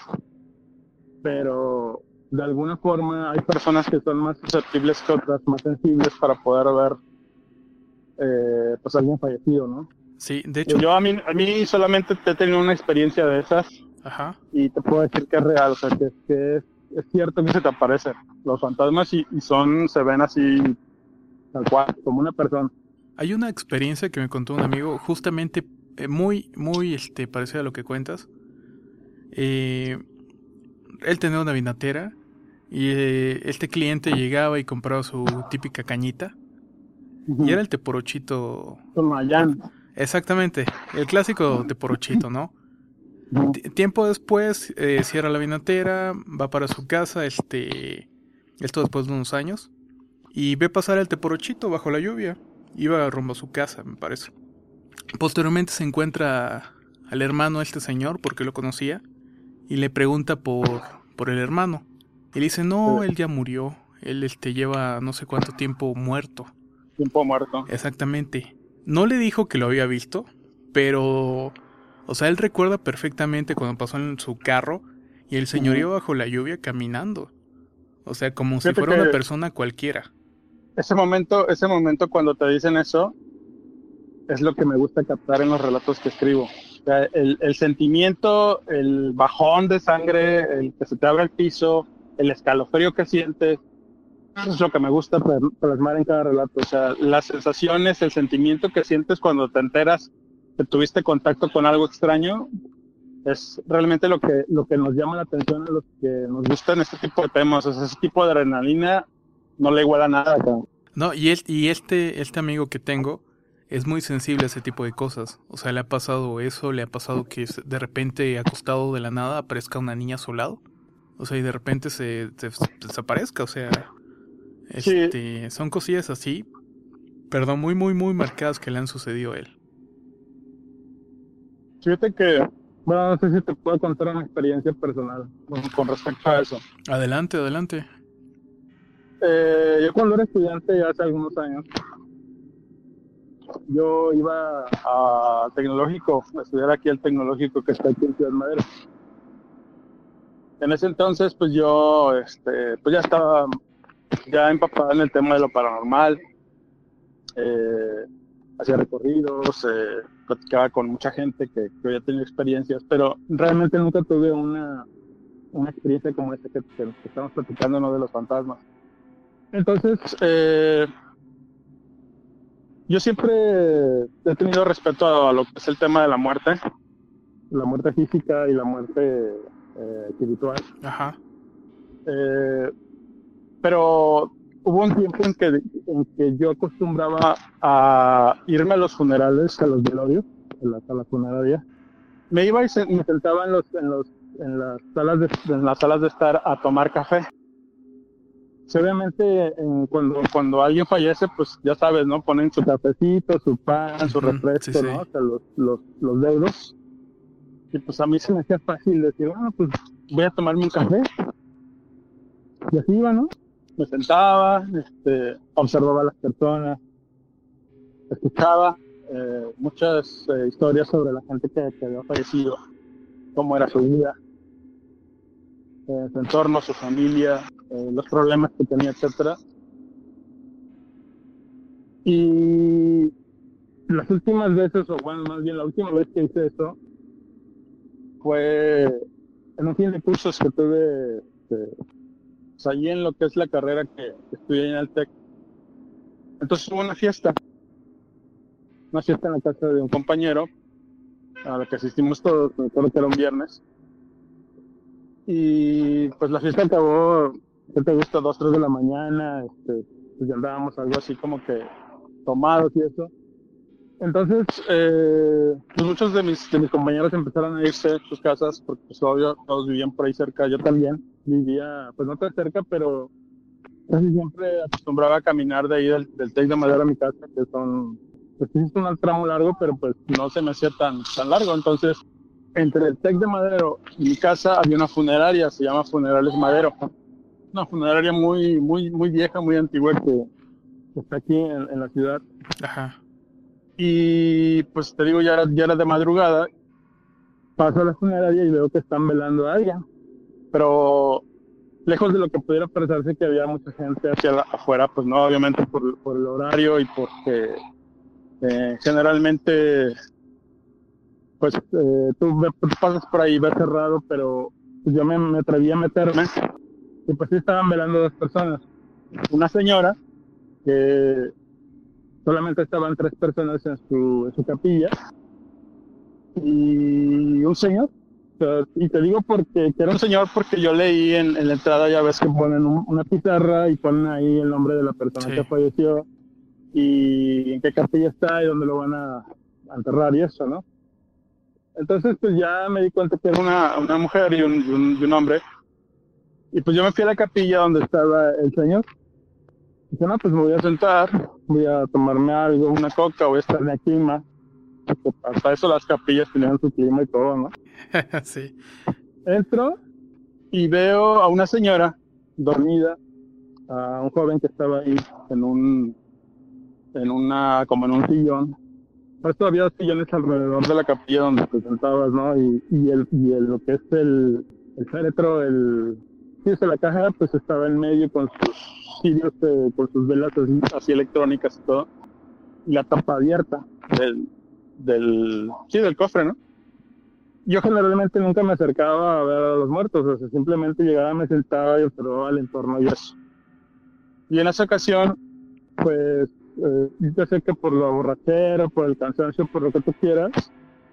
Pero de alguna forma hay personas que son más susceptibles que otras, más sensibles para poder ver, eh, pues alguien fallecido, ¿no? Sí, de hecho. Yo a mí, a mí solamente he tenido una experiencia de esas. Ajá. Y te puedo decir que es real, o sea, que, que es es cierto que se te aparecen los fantasmas y, son, se ven así, tal cual, como una persona. Hay una experiencia que me contó un amigo, justamente eh, muy, muy este, parecida a lo que cuentas. Eh, él tenía una vinatera y eh, este cliente llegaba y compraba su típica cañita. Y era el teporochito. Con Mayán. Exactamente, el clásico teporochito, ¿no? Tiempo después eh, cierra la vinatera, va para su casa, este, esto después de unos años, y ve pasar el teporochito bajo la lluvia. Iba rumbo a su casa, me parece. Posteriormente se encuentra al hermano de este señor, porque lo conocía, y le pregunta por, por el hermano. Él dice, no, él ya murió, él este, lleva no sé cuánto tiempo muerto. Tiempo muerto. Exactamente. No le dijo que lo había visto, pero o sea, él recuerda perfectamente cuando pasó en su carro y el señor iba bajo la lluvia caminando. O sea, como si fuera una persona cualquiera. Ese momento, ese momento cuando te dicen eso, es lo que me gusta captar en los relatos que escribo. O sea, el, el sentimiento, el bajón de sangre, el que se te abre el piso, el escalofrío que sientes, eso es lo que me gusta plasmar en cada relato. O sea, las sensaciones, el sentimiento que sientes cuando te enteras que tuviste contacto con algo extraño, es realmente lo que, lo que nos llama la atención a los que nos gustan este tipo de temas. O sea, ese tipo de adrenalina no le iguala nada. No, y, el, y este, este amigo que tengo es muy sensible a ese tipo de cosas. O sea, le ha pasado eso, le ha pasado que de repente acostado de la nada aparezca una niña a su lado. O sea, y de repente se, desaparezca. O sea, este, son cosillas así, perdón, muy, muy, muy marcadas que le han sucedido a él. Fíjate que, bueno, no sé si te puedo contar una experiencia personal con, respecto a eso. Adelante, adelante. Eh, yo cuando era estudiante, ya hace algunos años, yo iba a tecnológico, a estudiar aquí el tecnológico que está aquí en Ciudad Madera. En ese entonces, pues yo, este, pues ya estaba ya empapado en el tema de lo paranormal, eh, hacía recorridos, eh, platicaba con mucha gente que, que había tenido experiencias, pero realmente nunca tuve una, una experiencia como esta que, que, estamos platicando, ¿no? De los fantasmas. Entonces, eh, yo siempre he tenido respeto a, lo que es el tema de la muerte, la muerte física y la muerte eh, espiritual. Ajá. Eh, pero hubo un tiempo en que, en que yo acostumbraba a irme a los funerales, a los velorios, a la sala funeraria. Me iba y me sentaba en, los, en, los, en, las salas de, en las salas de estar a tomar café. obviamente, cuando, cuando alguien fallece, pues ya sabes, ¿no? Ponen su cafecito, su pan, su refresco, ¿no? O sea, los, los, los deudos. Y pues a mí se me hacía fácil decir, bueno, pues voy a tomarme un café. Y así iba, ¿no? Me sentaba, este, observaba a las personas, escuchaba eh, muchas eh, historias sobre la gente que, había fallecido, cómo era su vida, eh, su entorno, su familia, los problemas que tenía, etcétera. Y las últimas veces, o bueno, más bien la última vez que hice eso, fue en un fin de cursos que tuve este, pues, allí en lo que es la carrera que, estudié en el TEC. Entonces hubo una fiesta, una fiesta en la casa de un compañero, a la que asistimos todos, me acuerdo que era un viernes. Y pues la fiesta acabó, ¿qué te gusta? Dos, tres de la mañana, este, pues ya andábamos algo así como que tomados y eso. Entonces, eh, pues muchos de mis, de mis compañeros empezaron a irse a sus casas porque pues obvio todos vivían por ahí cerca, yo también vivía, pues no tan cerca, pero casi siempre acostumbraba a caminar de ahí del, del de Madera a mi casa, que son, pues es un tramo largo, pero pues no se me hacía tan, tan largo. Entonces, entre el TEC de Madero y mi casa había una funeraria, se llama Funerales Madero. Una funeraria muy, muy, muy vieja, muy antigua que, está aquí en, en, la ciudad. Ajá. Y pues te digo, ya era, ya era de madrugada. Paso a la funeraria y veo que están velando a alguien pero lejos de lo que pudiera parecerse que había mucha gente hacia afuera, pues no, obviamente por, el horario y porque eh, generalmente, pues eh, tú, pasas por ahí, ves cerrado, pero pues, yo me, me, atreví a meterme y pues sí estaban velando dos personas. Una señora que solamente estaban tres personas en su, en su capilla y un señor y te digo porque que era un señor porque yo leí en, la entrada, ya ves que ponen una pizarra y ponen ahí el nombre de la persona que falleció y en qué capilla está y dónde lo van a, enterrar y eso, ¿no? Entonces pues ya me di cuenta que era una, una mujer y un, y un, hombre. Y pues yo me fui a la capilla donde estaba el señor. Y dije, no, pues me voy a sentar, voy a tomarme algo, una coca, voy a estar en la clima. Hasta eso las capillas tenían su clima y todo, ¿no? sí. Entro y veo a una señora dormida, a un joven que estaba ahí en un, en una, como en un sillón. Pues había sillones alrededor de la capilla donde te sentabas, ¿no? Y, y, el, y el, lo que es el, el féretro, el, sí, es la caja, pues estaba en medio con sus cirios, eh, con sus velas así, electrónicas y todo. Y la tapa abierta del, del, sí, del cofre, ¿no? yo generalmente nunca me acercaba a ver a los muertos, o sea, simplemente llegaba, me sentaba y observaba el entorno y eso. Y en esa ocasión, pues, eh, yo sé que por lo borrachero, por el cansancio, por lo que tú quieras,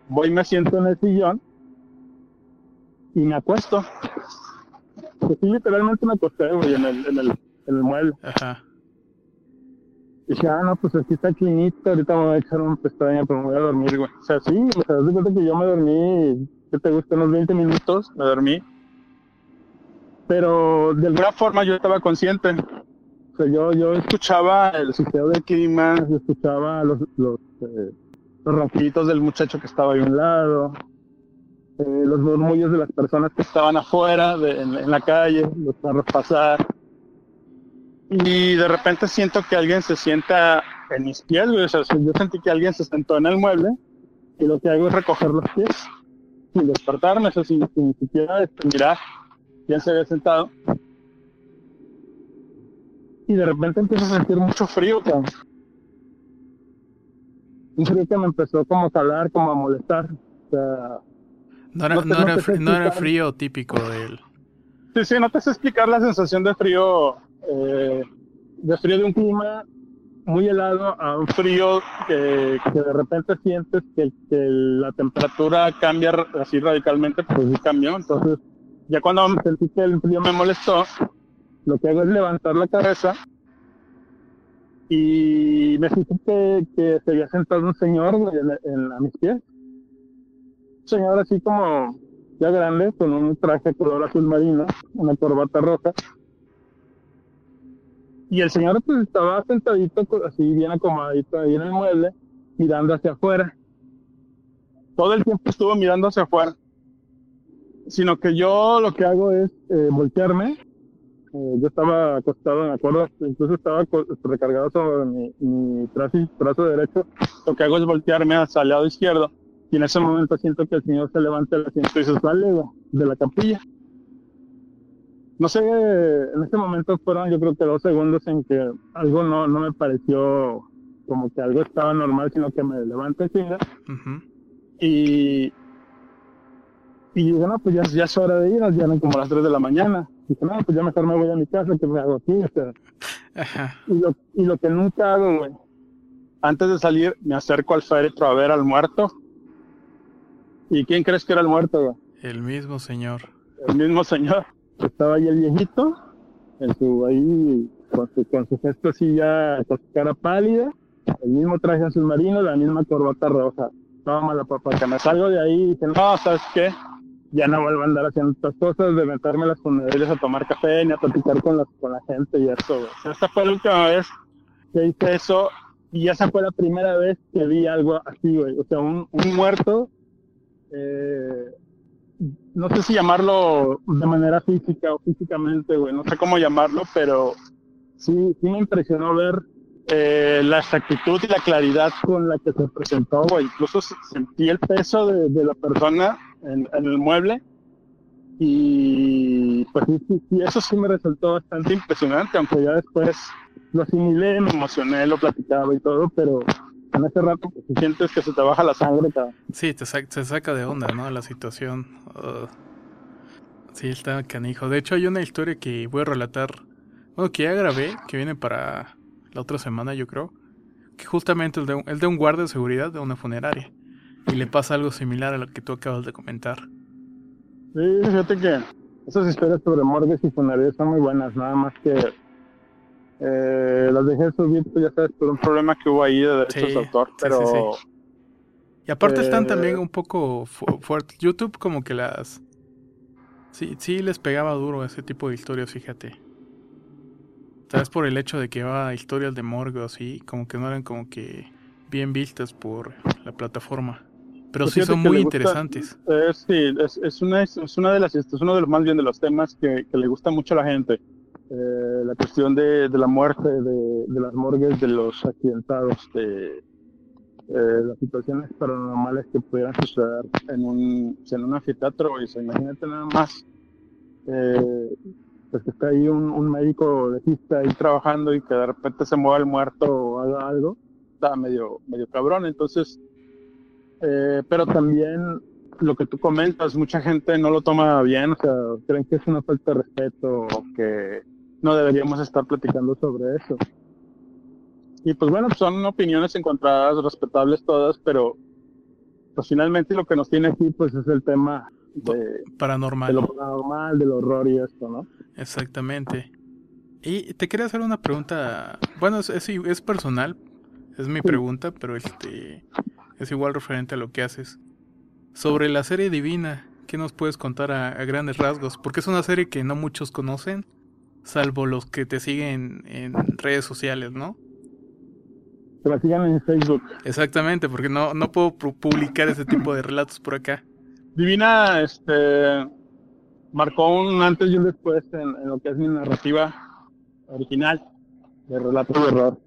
voy y me siento en el sillón y me acuesto. Pues sí, literalmente me acosté, güey, en el, en el, en el mueble. Ajá. Y dije, ah, no, pues aquí está clinito, ahorita me voy a echar una pestaña, pero me voy a dormir, güey. O sea, sí, o sea, de cuenta que yo me dormí, ¿qué te gusta? Unos 20 minutos, me dormí. Pero de alguna forma yo estaba consciente. O sea, yo, yo escuchaba el sistema del clima, escuchaba los, los, eh, los del muchacho que estaba ahí a un lado, eh, los murmullos de las personas que estaban afuera, de, en, la calle, los carros pasar y de repente siento que alguien se sienta en mis pies, güey. O sea, yo sentí que alguien se sentó en el mueble y lo que hago es recoger los pies sin despertarme, o sea, sin, ni siquiera este, mirar quién se había sentado. Y de repente empiezo a sentir mucho frío, cabrón. un frío que me empezó como a calar, como a molestar. O sea, no era, no era, no frío típico de él. Sí, sí, no te sé explicar la sensación de frío, eh, de frío de un clima muy helado a un frío que, que de repente sientes que, que la temperatura cambia así radicalmente, pues sí cambió. Entonces, ya cuando sentí que el frío me molestó, lo que hago es levantar la cabeza y me fijé que, que se había sentado un señor en- a mis pies. Señor así como ya grande, con un traje color azul marino, una corbata roja. Y el señor pues estaba sentadito, así bien acomodadito ahí en el mueble, mirando hacia afuera. Todo el tiempo estuvo mirando hacia afuera. Sino que yo lo que hago es eh, voltearme. Eh, yo estaba acostado, me acuerdo, incluso estaba recargado sobre mi, mi brazo derecho. Lo que hago es voltearme hacia el lado izquierdo y en ese momento siento que el señor se levanta del asiento y se sale de la capilla. No sé, en ese momento fueron yo creo que dos segundos en que algo no, no me pareció como que algo estaba normal, sino que me levanta chinga Ujú. y y digo, no, pues ya, ya es hora de ir, ya eran como las 3 de la mañana. Dije, no, pues ya mejor me voy a mi casa, que me hago aquí, o sea, Ajá. y lo, y lo que nunca hago, güey, antes de salir me acerco al féretro a ver al muerto. ¿Y quién crees que era el muerto, güey? El mismo señor. el mismo señor. Estaba ahí el viejito, en su, ahí, con su, con su gesto así ya, con su cara pálida, el mismo traje azul marino, la misma corbata roja. Estaba mala papá, que me salgo de ahí y dije, no, ¿sabes qué? Ya no vuelvo a andar haciendo estas cosas, de meterme a las funerarias a tomar café, ni a platicar con, las, con la gente y eso, güey. Esta fue la última vez que hice eso, y esa fue la primera vez que vi algo así, güey. O sea, un, un muerto, eh, no sé si llamarlo de manera física o físicamente, güey, no sé cómo llamarlo, pero sí, sí me impresionó ver eh, la exactitud y la claridad con la que se presentó, güey. Incluso sentí el peso de, la persona en, el mueble. Y pues sí, sí, eso sí me resultó bastante impresionante, aunque ya después lo asimilé, me emocioné, lo platicaba y todo, pero en ese rato sí sientes que se te baja la sangre, cabrón. Sí, te, sa- te saca de onda, ¿no? La situación. Uh, sí, está canijo. De hecho, hay una historia que voy a relatar. Bueno, que ya grabé, que viene para la otra semana, yo creo. Que justamente es de un, es de un guardia de seguridad de una funeraria. Y le pasa algo similar a lo que tú acabas de comentar. Sí, fíjate que esas historias sobre morgues y funerarias son muy buenas, nada más que eh, las dejé subir, ya sabes, por un problema que hubo ahí de derechos Sí, de autor, sí, pero sí, Y aparte están Eh, también un poco fu- fuertes. YouTube como que las... Sí, sí les pegaba duro ese tipo de historias, fíjate. Tal vez por el hecho de que llevaba historias de morgue así, como que no eran como que bien vistas por la plataforma. Pero Pues sí son muy gusta- interesantes. Es, sí, es, es una, es, es una de las, es uno de los más bien de los temas que, que le gusta mucho a la gente. Eh, la cuestión de, la muerte, de, de las morgues, de los accidentados, de eh, las situaciones paranormales que pudieran suceder en un, en un anfiteatro. Y se imagínate nada más, eh, pues que está ahí un, un médico legista ahí trabajando y que de repente se mueva el muerto o haga algo, está medio, medio cabrón. Entonces, eh, pero también lo que tú comentas, mucha gente no lo toma bien, o sea, creen que es una falta de respeto o que no deberíamos estar platicando sobre eso. Y pues bueno, son opiniones encontradas, respetables todas, pero pues finalmente lo que nos tiene aquí pues es el tema de, de Paranormal. lo paranormal, del horror y esto, ¿no? Exactamente. Y te quería hacer una pregunta. Bueno, es, es, es personal. Es mi pregunta, pero este es igual referente a lo que haces. Sobre la serie Divina, ¿qué nos puedes contar a, a grandes rasgos? Porque es una serie que no muchos conocen, salvo los que te siguen en redes sociales, ¿no? La sigan en Facebook. Exactamente, porque no, no puedo pu- publicar ese tipo de relatos por acá. Divina, este, marcó un antes y un después en, en lo que es mi narrativa original de relatos de horror.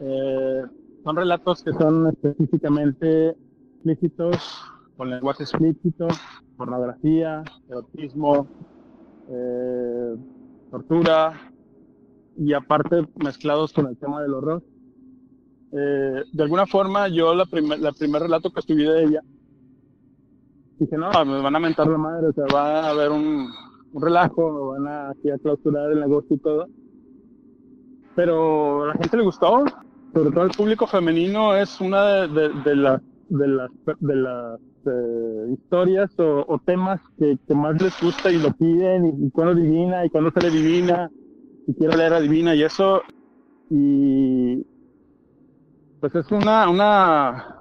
Eh, son relatos que son específicamente explícitos, con lenguaje explícito, pornografía, erotismo, eh, tortura y aparte mezclados con el tema del horror. eh, de alguna forma yo la primer, la primer relato que escribí de ella, dije, no, me van a mentar la madre, o sea, va a haber un, un relajo, van a, aquí a clausurar el negocio y todo. Pero a la gente le gustó, sobre todo el público femenino, es una de, de, las de las, de las eh, historias o, temas que, más les gusta y lo piden, y, cuando divina, y cuando sale divina, y quiero leer a divina, y eso, y pues es una, una,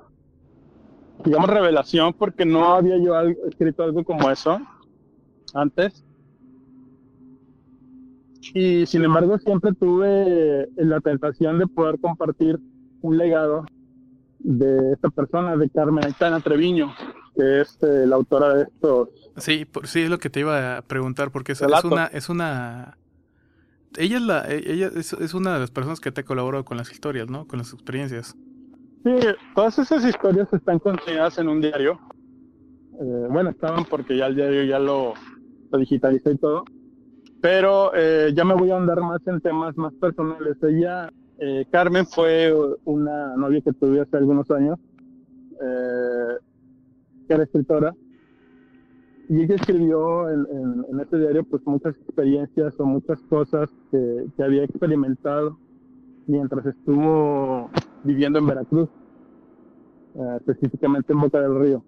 digamos, revelación, porque no había yo escrito algo como eso antes. Y sin embargo siempre tuve la tentación de poder compartir un legado de esta persona, de Carmen Aitana Treviño, que es eh, la autora de estos. Sí, por, sí es lo que te iba a preguntar, porque es, es una, es una, ella es la, e, ella es, es, una de las personas que te colaborado con las historias, ¿no? Con las experiencias. Sí, todas esas historias están contenidas en un diario. Eh, bueno, estaban porque ya el diario ya lo, lo digitalicé y todo. Pero eh, ya me voy a ahondar más en temas más personales. Ella, eh, Carmen, fue una novia que tuve hace algunos años, eh, que era escritora. Y ella escribió en, este diario pues muchas experiencias o muchas cosas que, había experimentado mientras estuvo viviendo en Veracruz, eh, específicamente en Boca del Río.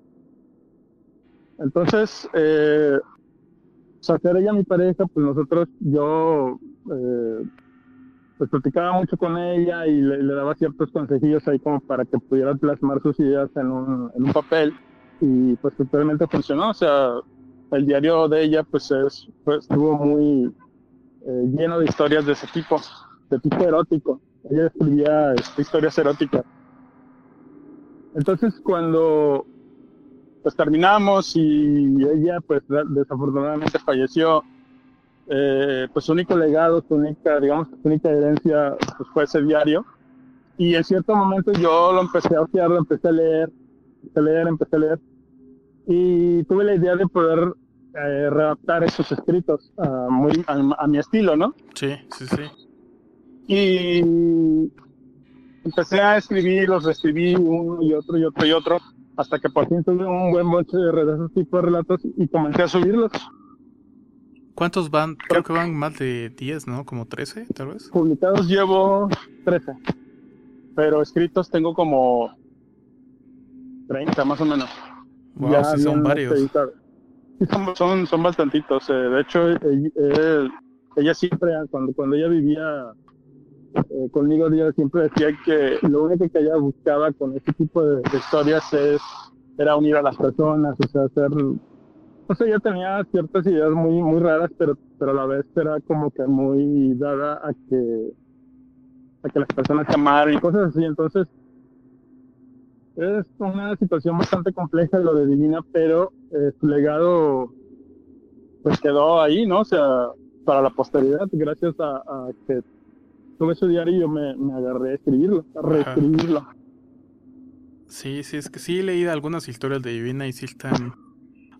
Entonces, eh, ella mi pareja, pues nosotros, yo, eh, pues platicaba mucho con ella y le, daba ciertos consejillos ahí como para que pudiera plasmar sus ideas en un, en un papel y pues totalmente funcionó, o sea, el diario de ella pues, es, pues estuvo muy eh, lleno de historias de ese tipo, de tipo erótico, ella escribía este, historias eróticas. Entonces cuando pues terminamos y ella pues desafortunadamente falleció. Eh, pues su único legado, su única, digamos, su única herencia pues fue ese diario. Y en cierto momento yo lo empecé a ojear, lo empecé a leer, empecé a leer, empecé a leer. Y tuve la idea de poder eh, redactar esos escritos uh, muy a, a, mi estilo, ¿no? Sí, sí, sí. Y empecé a escribir, los reescribí uno y otro y otro y otro hasta que por fin tuve un buen boche de esos tipos de relatos y comencé a subirlos. ¿Cuántos van? Creo que van más de 10, ¿no? Como 13, tal vez. Publicados llevo 13, pero escritos tengo como 30 más o menos. Wow, ya sí son varios. Son, son, son bastantitos. Eh. De hecho, ella, ella siempre, cuando, cuando ella vivía eh, conmigo ella siempre decía que lo único que ella buscaba con este tipo de, de, historias es era unir a las personas, o sea, hacer, o sea, ella tenía ciertas ideas muy muy raras, pero pero a la vez era como que muy dada a que a que las personas se amaran y cosas así, entonces es una situación bastante compleja lo de Divina, pero eh, su legado pues quedó ahí, ¿no? O sea, para la posteridad, gracias a, a que tuve ese diario y yo me, me agarré a escribirlo, a reescribirlo. Sí, sí, es que sí he leído algunas historias de Divina y sí están,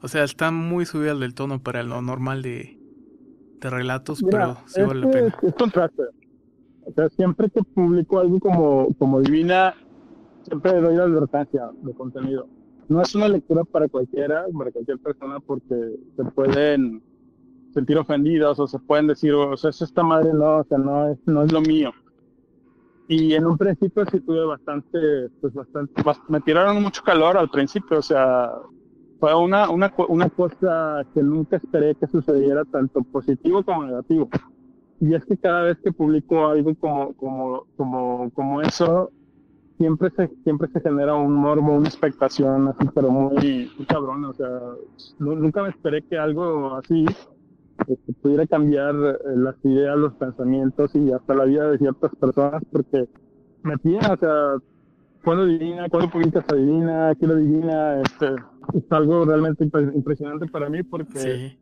o sea, están muy subidas del tono para lo normal de, de relatos, Mira, pero sí vale la pena. Es, es contraste. O sea, siempre que publico algo como, como Divina, siempre doy la advertencia de contenido. No es una lectura para cualquiera, para cualquier persona, porque se pueden sentir ofendidos o se pueden decir, o sea, eso esta madre no, o sea, no es, no es lo mío. Y en un principio sí tuve bastante, pues bastante, me tiraron mucho calor al principio, o sea, fue una, una, una cosa que nunca esperé que sucediera, tanto positivo como negativo. Y es que cada vez que publico algo como, como, como, como eso, siempre se, siempre se genera un morbo, una expectación así, pero muy, muy cabrón, o sea, nunca me esperé que algo así que pudiera cambiar eh, las ideas, los pensamientos y hasta la vida de ciertas personas, porque me piden, o sea, cuando divina, cuando publicas a divina, quiero divina, este, es algo realmente impresionante para mí porque sí.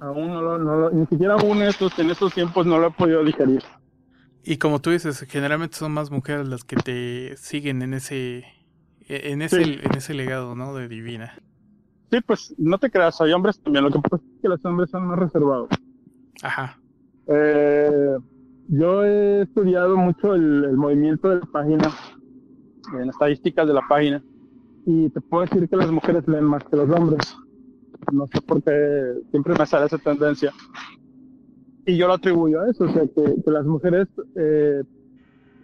aún no lo, no lo, ni siquiera aún estos, en estos tiempos no lo he podido digerir. Y como tú dices, generalmente son más mujeres las que te siguen en ese, e, en ese, sí. en ese legado, ¿no? De divina. Sí, pues no te creas, hay hombres también. Lo que pasa es que los hombres son más reservados. Ajá. Eh, yo he estudiado mucho el, el, movimiento de la página en estadísticas de la página. Y te puedo decir que las mujeres leen más que los hombres. No sé por qué siempre me sale esa tendencia. Y yo lo atribuyo a eso, o sea, que, que las mujeres eh,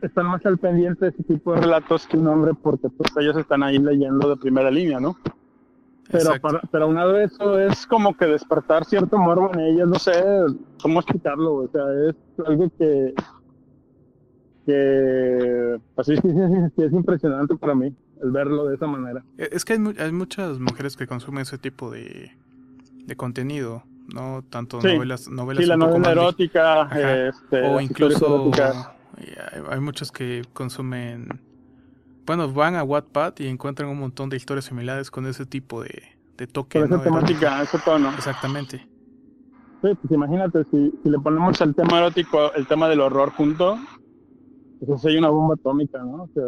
están más al pendiente de ese tipo de relatos que un hombre porque pues ellos están ahí leyendo de primera línea, ¿no? Pero, para, pero aunado de eso es como que despertar cierto morbo en ellas, no sé cómo explicarlo, o sea, es algo que, que pues sí, sí, sí, es impresionante para mí el verlo de esa manera. E, es que hay, hay muchas mujeres que consumen ese tipo de, de contenido, ¿no? Tanto novelas, novelas sí, la novela erótica, este, o incluso hay, muchos que consumen, bueno, van a Wattpad y encuentran un montón de historias similares con ese tipo de, de toque. Con esa temática, ese tono. Exactamente. Sí, pues imagínate, si, si le ponemos el tema erótico, el tema del horror junto, pues hay una bomba atómica, ¿no? O sea,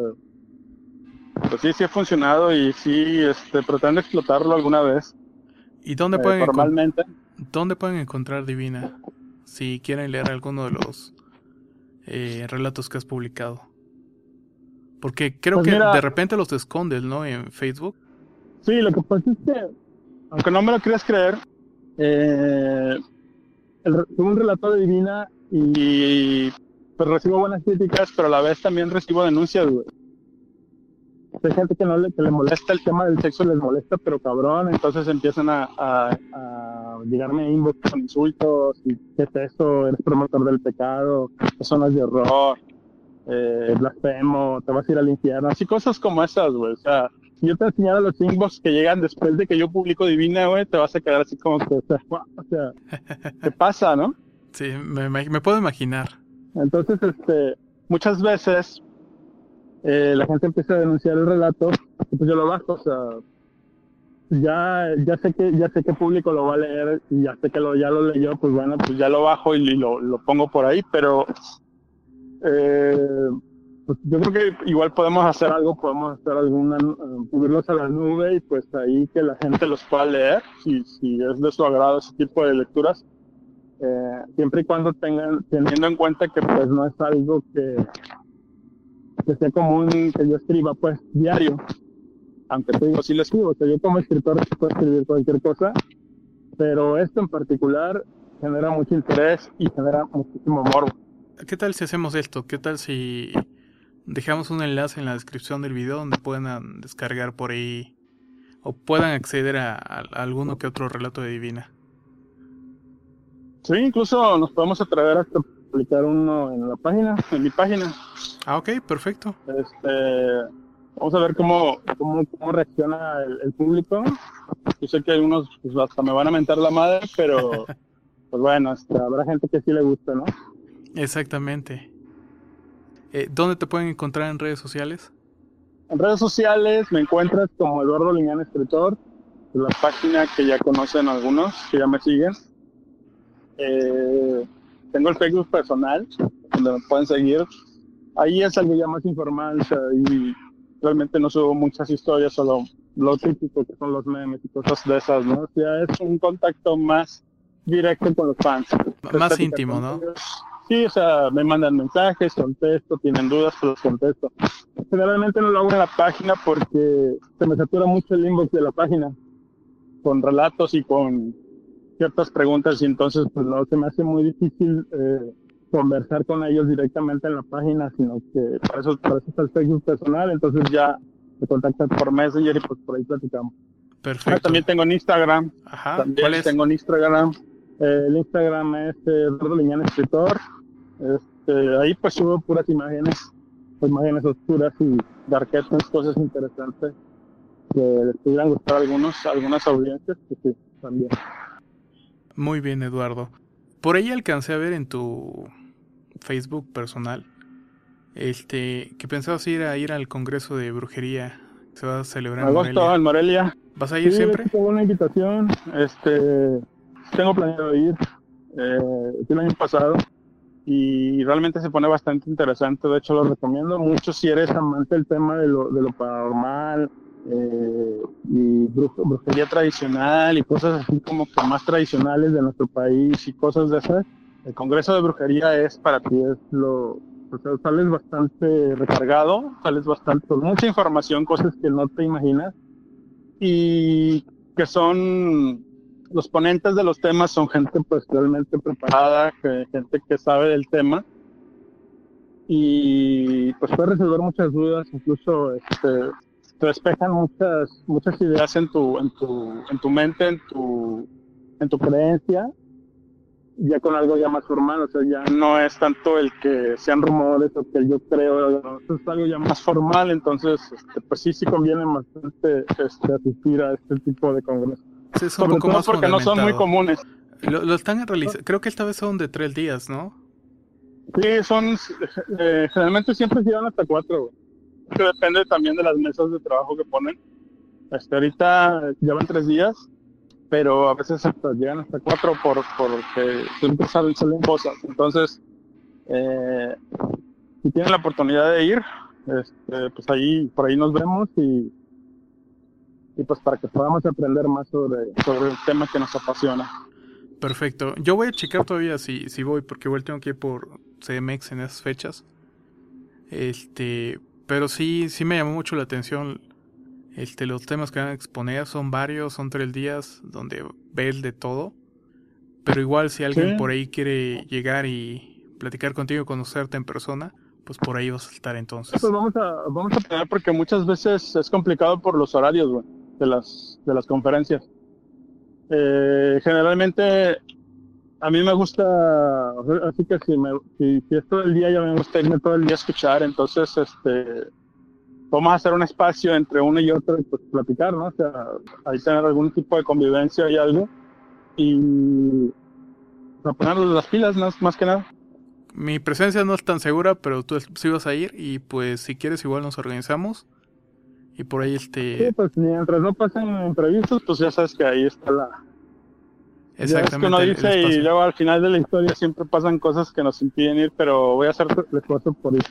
pues sí, sí ha funcionado y sí este, pretende explotarlo alguna vez. ¿Y dónde eh, pueden. ¿dónde pueden encontrar Divina? Si quieren leer alguno de los eh, relatos que has publicado? Porque creo pues que de repente los escondes, ¿no? En Facebook. Sí, lo que pasa es que, aunque no me lo quieras creer, eh, el, un relato de Divina y pues recibo buenas críticas, pero a la vez también recibo denuncias, güey. Hay gente que no le, que le molesta el tema del sexo, les molesta, pero cabrón, entonces empiezan a, a, a llegarme inbox con insultos, y qué es eso, eres promotor del pecado, personas de horror, eh, blasfemo, te vas a ir al infierno, así cosas como esas, güey, o sea, si yo te enseñara los inbox que llegan después de que yo publico Divina, güey, te vas a quedar así como que, o sea, o sea ¿qué pasa, no? Sí, me, me puedo imaginar. Entonces, este, muchas veces eh, la gente empieza a denunciar el relato y pues yo lo bajo, o sea, ya, ya sé que, ya sé que público lo va a leer y ya sé que lo, ya lo leyó, pues bueno, pues ya lo bajo y, lo, lo, pongo por ahí, pero eh, pues yo creo que igual podemos hacer algo, podemos hacer alguna, subirlos a la nube y pues ahí que la gente los pueda leer, si, si es de su agrado ese tipo de lecturas. Eh, siempre y cuando tengan, teniendo en cuenta que pues no es algo que, que sea común que yo escriba pues diario, aunque te digo, sí lo escribo, que yo como escritor puedo escribir cualquier cosa, pero esto en particular genera mucho interés y genera muchísimo morbo. ¿Qué tal si hacemos esto? ¿Qué tal si dejamos un enlace en la descripción del video donde puedan descargar por ahí o puedan acceder a, a alguno que otro relato de Divina? Sí, incluso nos podemos atrever a publicar uno en la página, en mi página. Ah, ok, perfecto. Este, vamos a ver cómo, cómo, cómo reacciona el, público. Yo sé que hay unos pues, hasta me van a mentar la madre, pero pues bueno, este, habrá gente que sí le gusta, ¿no? Exactamente. Eh, ¿Dónde te pueden encontrar en redes sociales? En redes sociales me encuentras como Eduardo Liñán Escritor, la página que ya conocen algunos, que ya me siguen. Eh, tengo el Facebook personal, donde me pueden seguir. Ahí es algo ya más informal, o sea, y realmente no subo muchas historias, solo lo típico que son los memes y cosas de esas, ¿no? O sea, es un contacto más directo con los fans. Más íntimo, ¿no? Sí, o sea, me mandan mensajes, contesto, tienen dudas, pues los contesto. Generalmente no lo hago en la página porque se me satura mucho el inbox de la página, con relatos y con ciertas preguntas y entonces pues no se me hace muy difícil eh, conversar con ellos directamente en la página, sino que para eso, para eso está el Facebook personal, entonces ya me contactan por Messenger y pues por ahí platicamos. Perfecto. Ah, también tengo en Instagram. Ajá. También tengo en Instagram. Eh, el Instagram es eh, Eduardo Liñán Escritor. Este, ahí pues subo puras imágenes, pues, imágenes oscuras y darketas, cosas interesantes que les pudieran gustar a algunos, algunas audiencias, pues sí, también. Muy bien, Eduardo. Por ahí alcancé a ver en tu Facebook personal este que pensabas ir a ir al Congreso de Brujería se va a celebrar en Morelia. en Morelia. ¿Vas a ir siempre? Tengo una invitación, este, tengo planeado ir eh, el año pasado y realmente se pone bastante interesante. De hecho, lo recomiendo mucho si eres amante del tema de lo, de lo paranormal, eh, y brujería tradicional y cosas así como que más tradicionales de nuestro país y cosas de esas. El Congreso de Brujería es para ti es lo, O sea, sales bastante recargado, sales bastante con mucha información, cosas que no te imaginas. Y que son los ponentes de los temas son gente pues realmente preparada, gente que sabe del tema y pues puede resolver muchas dudas, incluso este, te despejan muchas muchas ideas en tu en tu en tu mente, en tu en tu creencia, ya con algo ya más formal, o sea, ya no es tanto el que sean rumores o que yo creo, es algo ya más formal, entonces este, pues sí sí conviene bastante este, asistir a este tipo de congresos. Sí, es un poco más porque no son muy comunes. Lo, lo están realizando, creo que esta vez son de tres días, ¿no? Sí, son, eh, generalmente siempre llevan hasta cuatro, Que depende también de las mesas de trabajo que ponen. Hasta ahorita llevan tres días, pero a veces hasta llegan hasta cuatro por, porque siempre salen, salen cosas. Entonces, eh, si tienen la oportunidad de ir, este, pues ahí, por ahí nos vemos y, y pues para que podamos aprender más sobre, sobre el tema que nos apasiona. Perfecto. Yo voy a checar todavía si, si voy, porque igual tengo que ir por CMX en esas fechas. Este, pero sí, sí me llamó mucho la atención. Este, los temas que van a exponer son varios, son tres días donde ves de todo. Pero igual si alguien por ahí quiere llegar y platicar contigo, conocerte en persona, pues por ahí vas a estar entonces. Pues vamos a, vamos a tener porque muchas veces es complicado por los horarios, de las, de las conferencias. Eh, generalmente a mí me gusta, así que si, me, si, es todo el día, ya me gusta irme todo el día a escuchar, entonces, este, vamos a hacer un espacio entre uno y otro y pues platicar, ¿no? O sea, ahí tener algún tipo de convivencia y algo, y a ponernos las pilas más, más que nada. Mi presencia no es tan segura, pero tú sí vas a ir y pues si quieres igual nos organizamos y por ahí este... Sí, pues mientras no pasen imprevistos, pues ya sabes que ahí está la... Exactamente. es que uno dice y luego al final de la historia siempre pasan cosas que nos impiden ir, pero voy a hacer el esfuerzo por ir.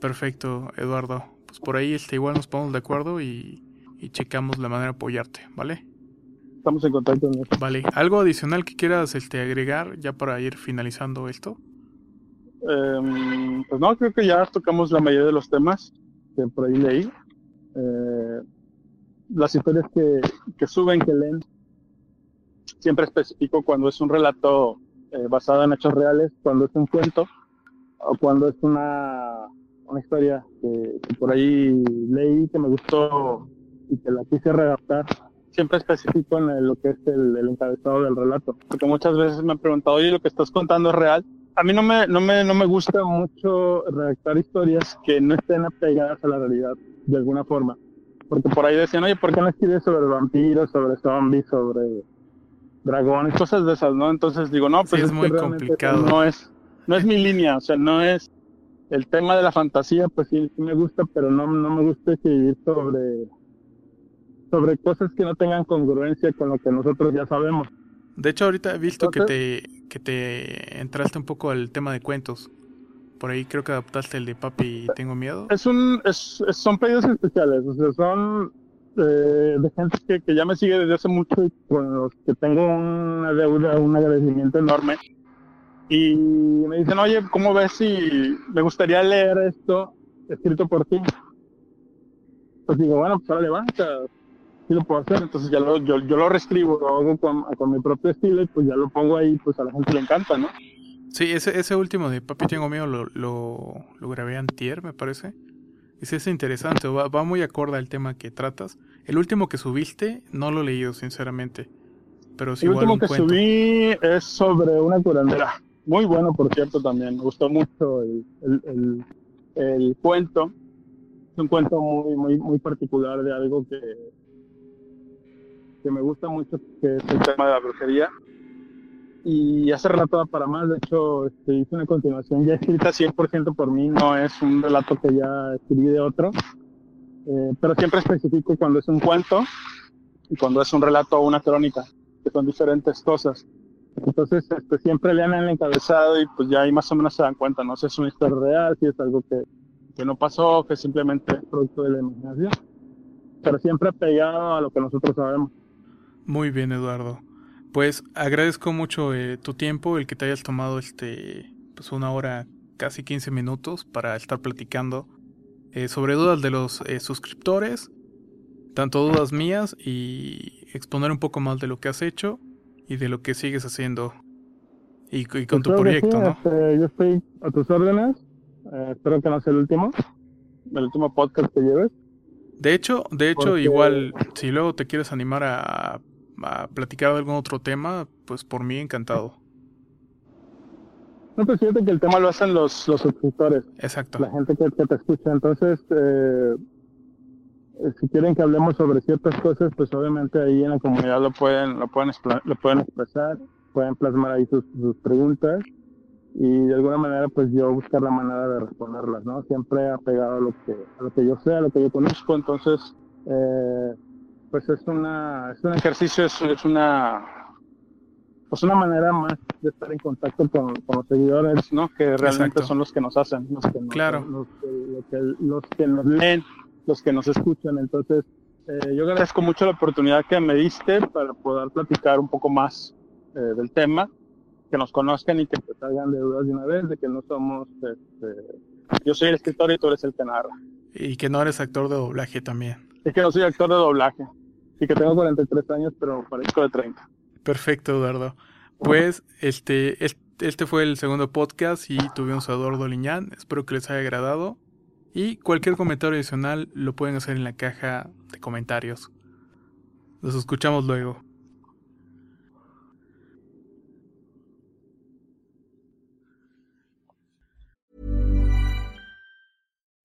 Perfecto, Eduardo. Pues por ahí este, igual nos ponemos de acuerdo y, y checamos la manera de apoyarte, ¿vale? Estamos en contacto. Vale. ¿Algo adicional que quieras este, agregar ya para ir finalizando esto? Eh, pues no, creo que ya tocamos la mayoría de los temas que por ahí leí eh, las historias que, que, suben, que leen, siempre especifico cuando es un relato eh, basado en hechos reales, cuando es un cuento o cuando es una, una historia que, por ahí leí, que me gustó y que la quise redactar. Siempre especifico en lo que es el, el encabezado del relato, porque muchas veces me han preguntado, oye, lo que estás contando es real. A mí no me, no me, no me gusta mucho redactar historias que no estén apegadas a la realidad de alguna forma. Porque por ahí decían, oye, ¿por qué no escribes sobre vampiros, sobre zombies, sobre dragones, cosas de esas, ¿no? Entonces digo, no, pues es, muy complicado. No es, no es mi línea, o sea, no es el tema de la fantasía, pues sí, me gusta, pero no, no me gusta escribir sobre, sobre cosas que no tengan congruencia con lo que nosotros ya sabemos. De hecho, ahorita he visto que te, que te entraste un poco al tema de cuentos. Por ahí creo que adaptaste el de Papi Tengo Miedo. Es un, es, son pedidos especiales, o sea, son eh, de gente que, que, ya me sigue desde hace mucho con los que tengo una deuda, un agradecimiento enorme. Y me dicen, oye, ¿cómo ves si me gustaría leer esto escrito por ti? Pues digo, bueno, pues ahora levanta, sí lo puedo hacer. Entonces ya lo, yo, yo lo reescribo, lo hago con, con mi propio estilo y pues ya lo pongo ahí, pues a la gente le encanta, ¿no? Sí, ese, ese último de Papi Tengo Miedo lo, lo, lo grabé antier, me parece. Y es interesante, va, va, muy acorde al tema que tratas. El último que subiste no lo he leído, sinceramente. Pero sí El último que subí es sobre una curandera. Muy bueno, por cierto, también. Me gustó mucho el, el, el, el cuento. Es un cuento muy, muy, muy particular de algo que, que me gusta mucho, que es el tema de la brujería y hace relato para más. De hecho, este, hice una continuación ya escrita 100% por mí, no es un relato que ya escribí de otro, eh, pero siempre especifico cuando es un cuento y cuando es un relato o una crónica, que son diferentes cosas. Entonces, este, siempre lean el encabezado y pues ya ahí más o menos se dan cuenta, no si es una historia real, si es algo que, que no pasó, que simplemente es producto de la imaginación, pero siempre pegado a lo que nosotros sabemos. Muy bien, Eduardo. Pues agradezco mucho eh, tu tiempo, el que te hayas tomado este pues una hora casi 15 minutos para estar platicando eh, sobre dudas de los eh, suscriptores, tanto dudas mías y exponer un poco más de lo que has hecho y de lo que sigues haciendo y, y con tu proyecto, ¿no? Este, yo estoy a tus órdenes. Eh, espero que no sea el último, el último podcast que lleves. De hecho, de hecho, Porque- igual, si luego te quieres animar a, a platicar de algún otro tema, pues por mí encantado. No, pues fíjate que el tema lo hacen los, los suscriptores, Exacto. la gente que, que te escucha. Entonces, eh, si quieren que hablemos sobre ciertas cosas, pues obviamente ahí en la comunidad lo pueden, lo pueden, lo pueden expresar, pueden plasmar ahí sus, sus preguntas y de alguna manera pues yo buscar la manera de responderlas, ¿no? Siempre apegado a lo que, a lo que yo sé, a lo que yo conozco, entonces eh, pues es una, es un ejercicio, es, es una pues una manera más de estar en contacto con, con los seguidores, ¿no? Que realmente Exacto. son los que nos hacen, los que nos, Claro. los, que- los que, los que nos leen, los que nos escuchan. Entonces, eh, yo agradezco mucho la oportunidad que me diste para poder platicar un poco más eh, del tema, que nos conozcan y que te salgan de dudas de una vez, de que no somos, este, yo soy el escritor y tú eres el que narra. Y que no eres actor de doblaje también. Es que no soy actor de doblaje y que tengo 43 años, pero parezco de 30. Perfecto, Eduardo. Pues este, es- este fue el segundo podcast y tuvimos a Eduardo Liñán. Espero que les haya agradado. Y cualquier comentario adicional lo pueden hacer en la caja de comentarios. Los escuchamos luego.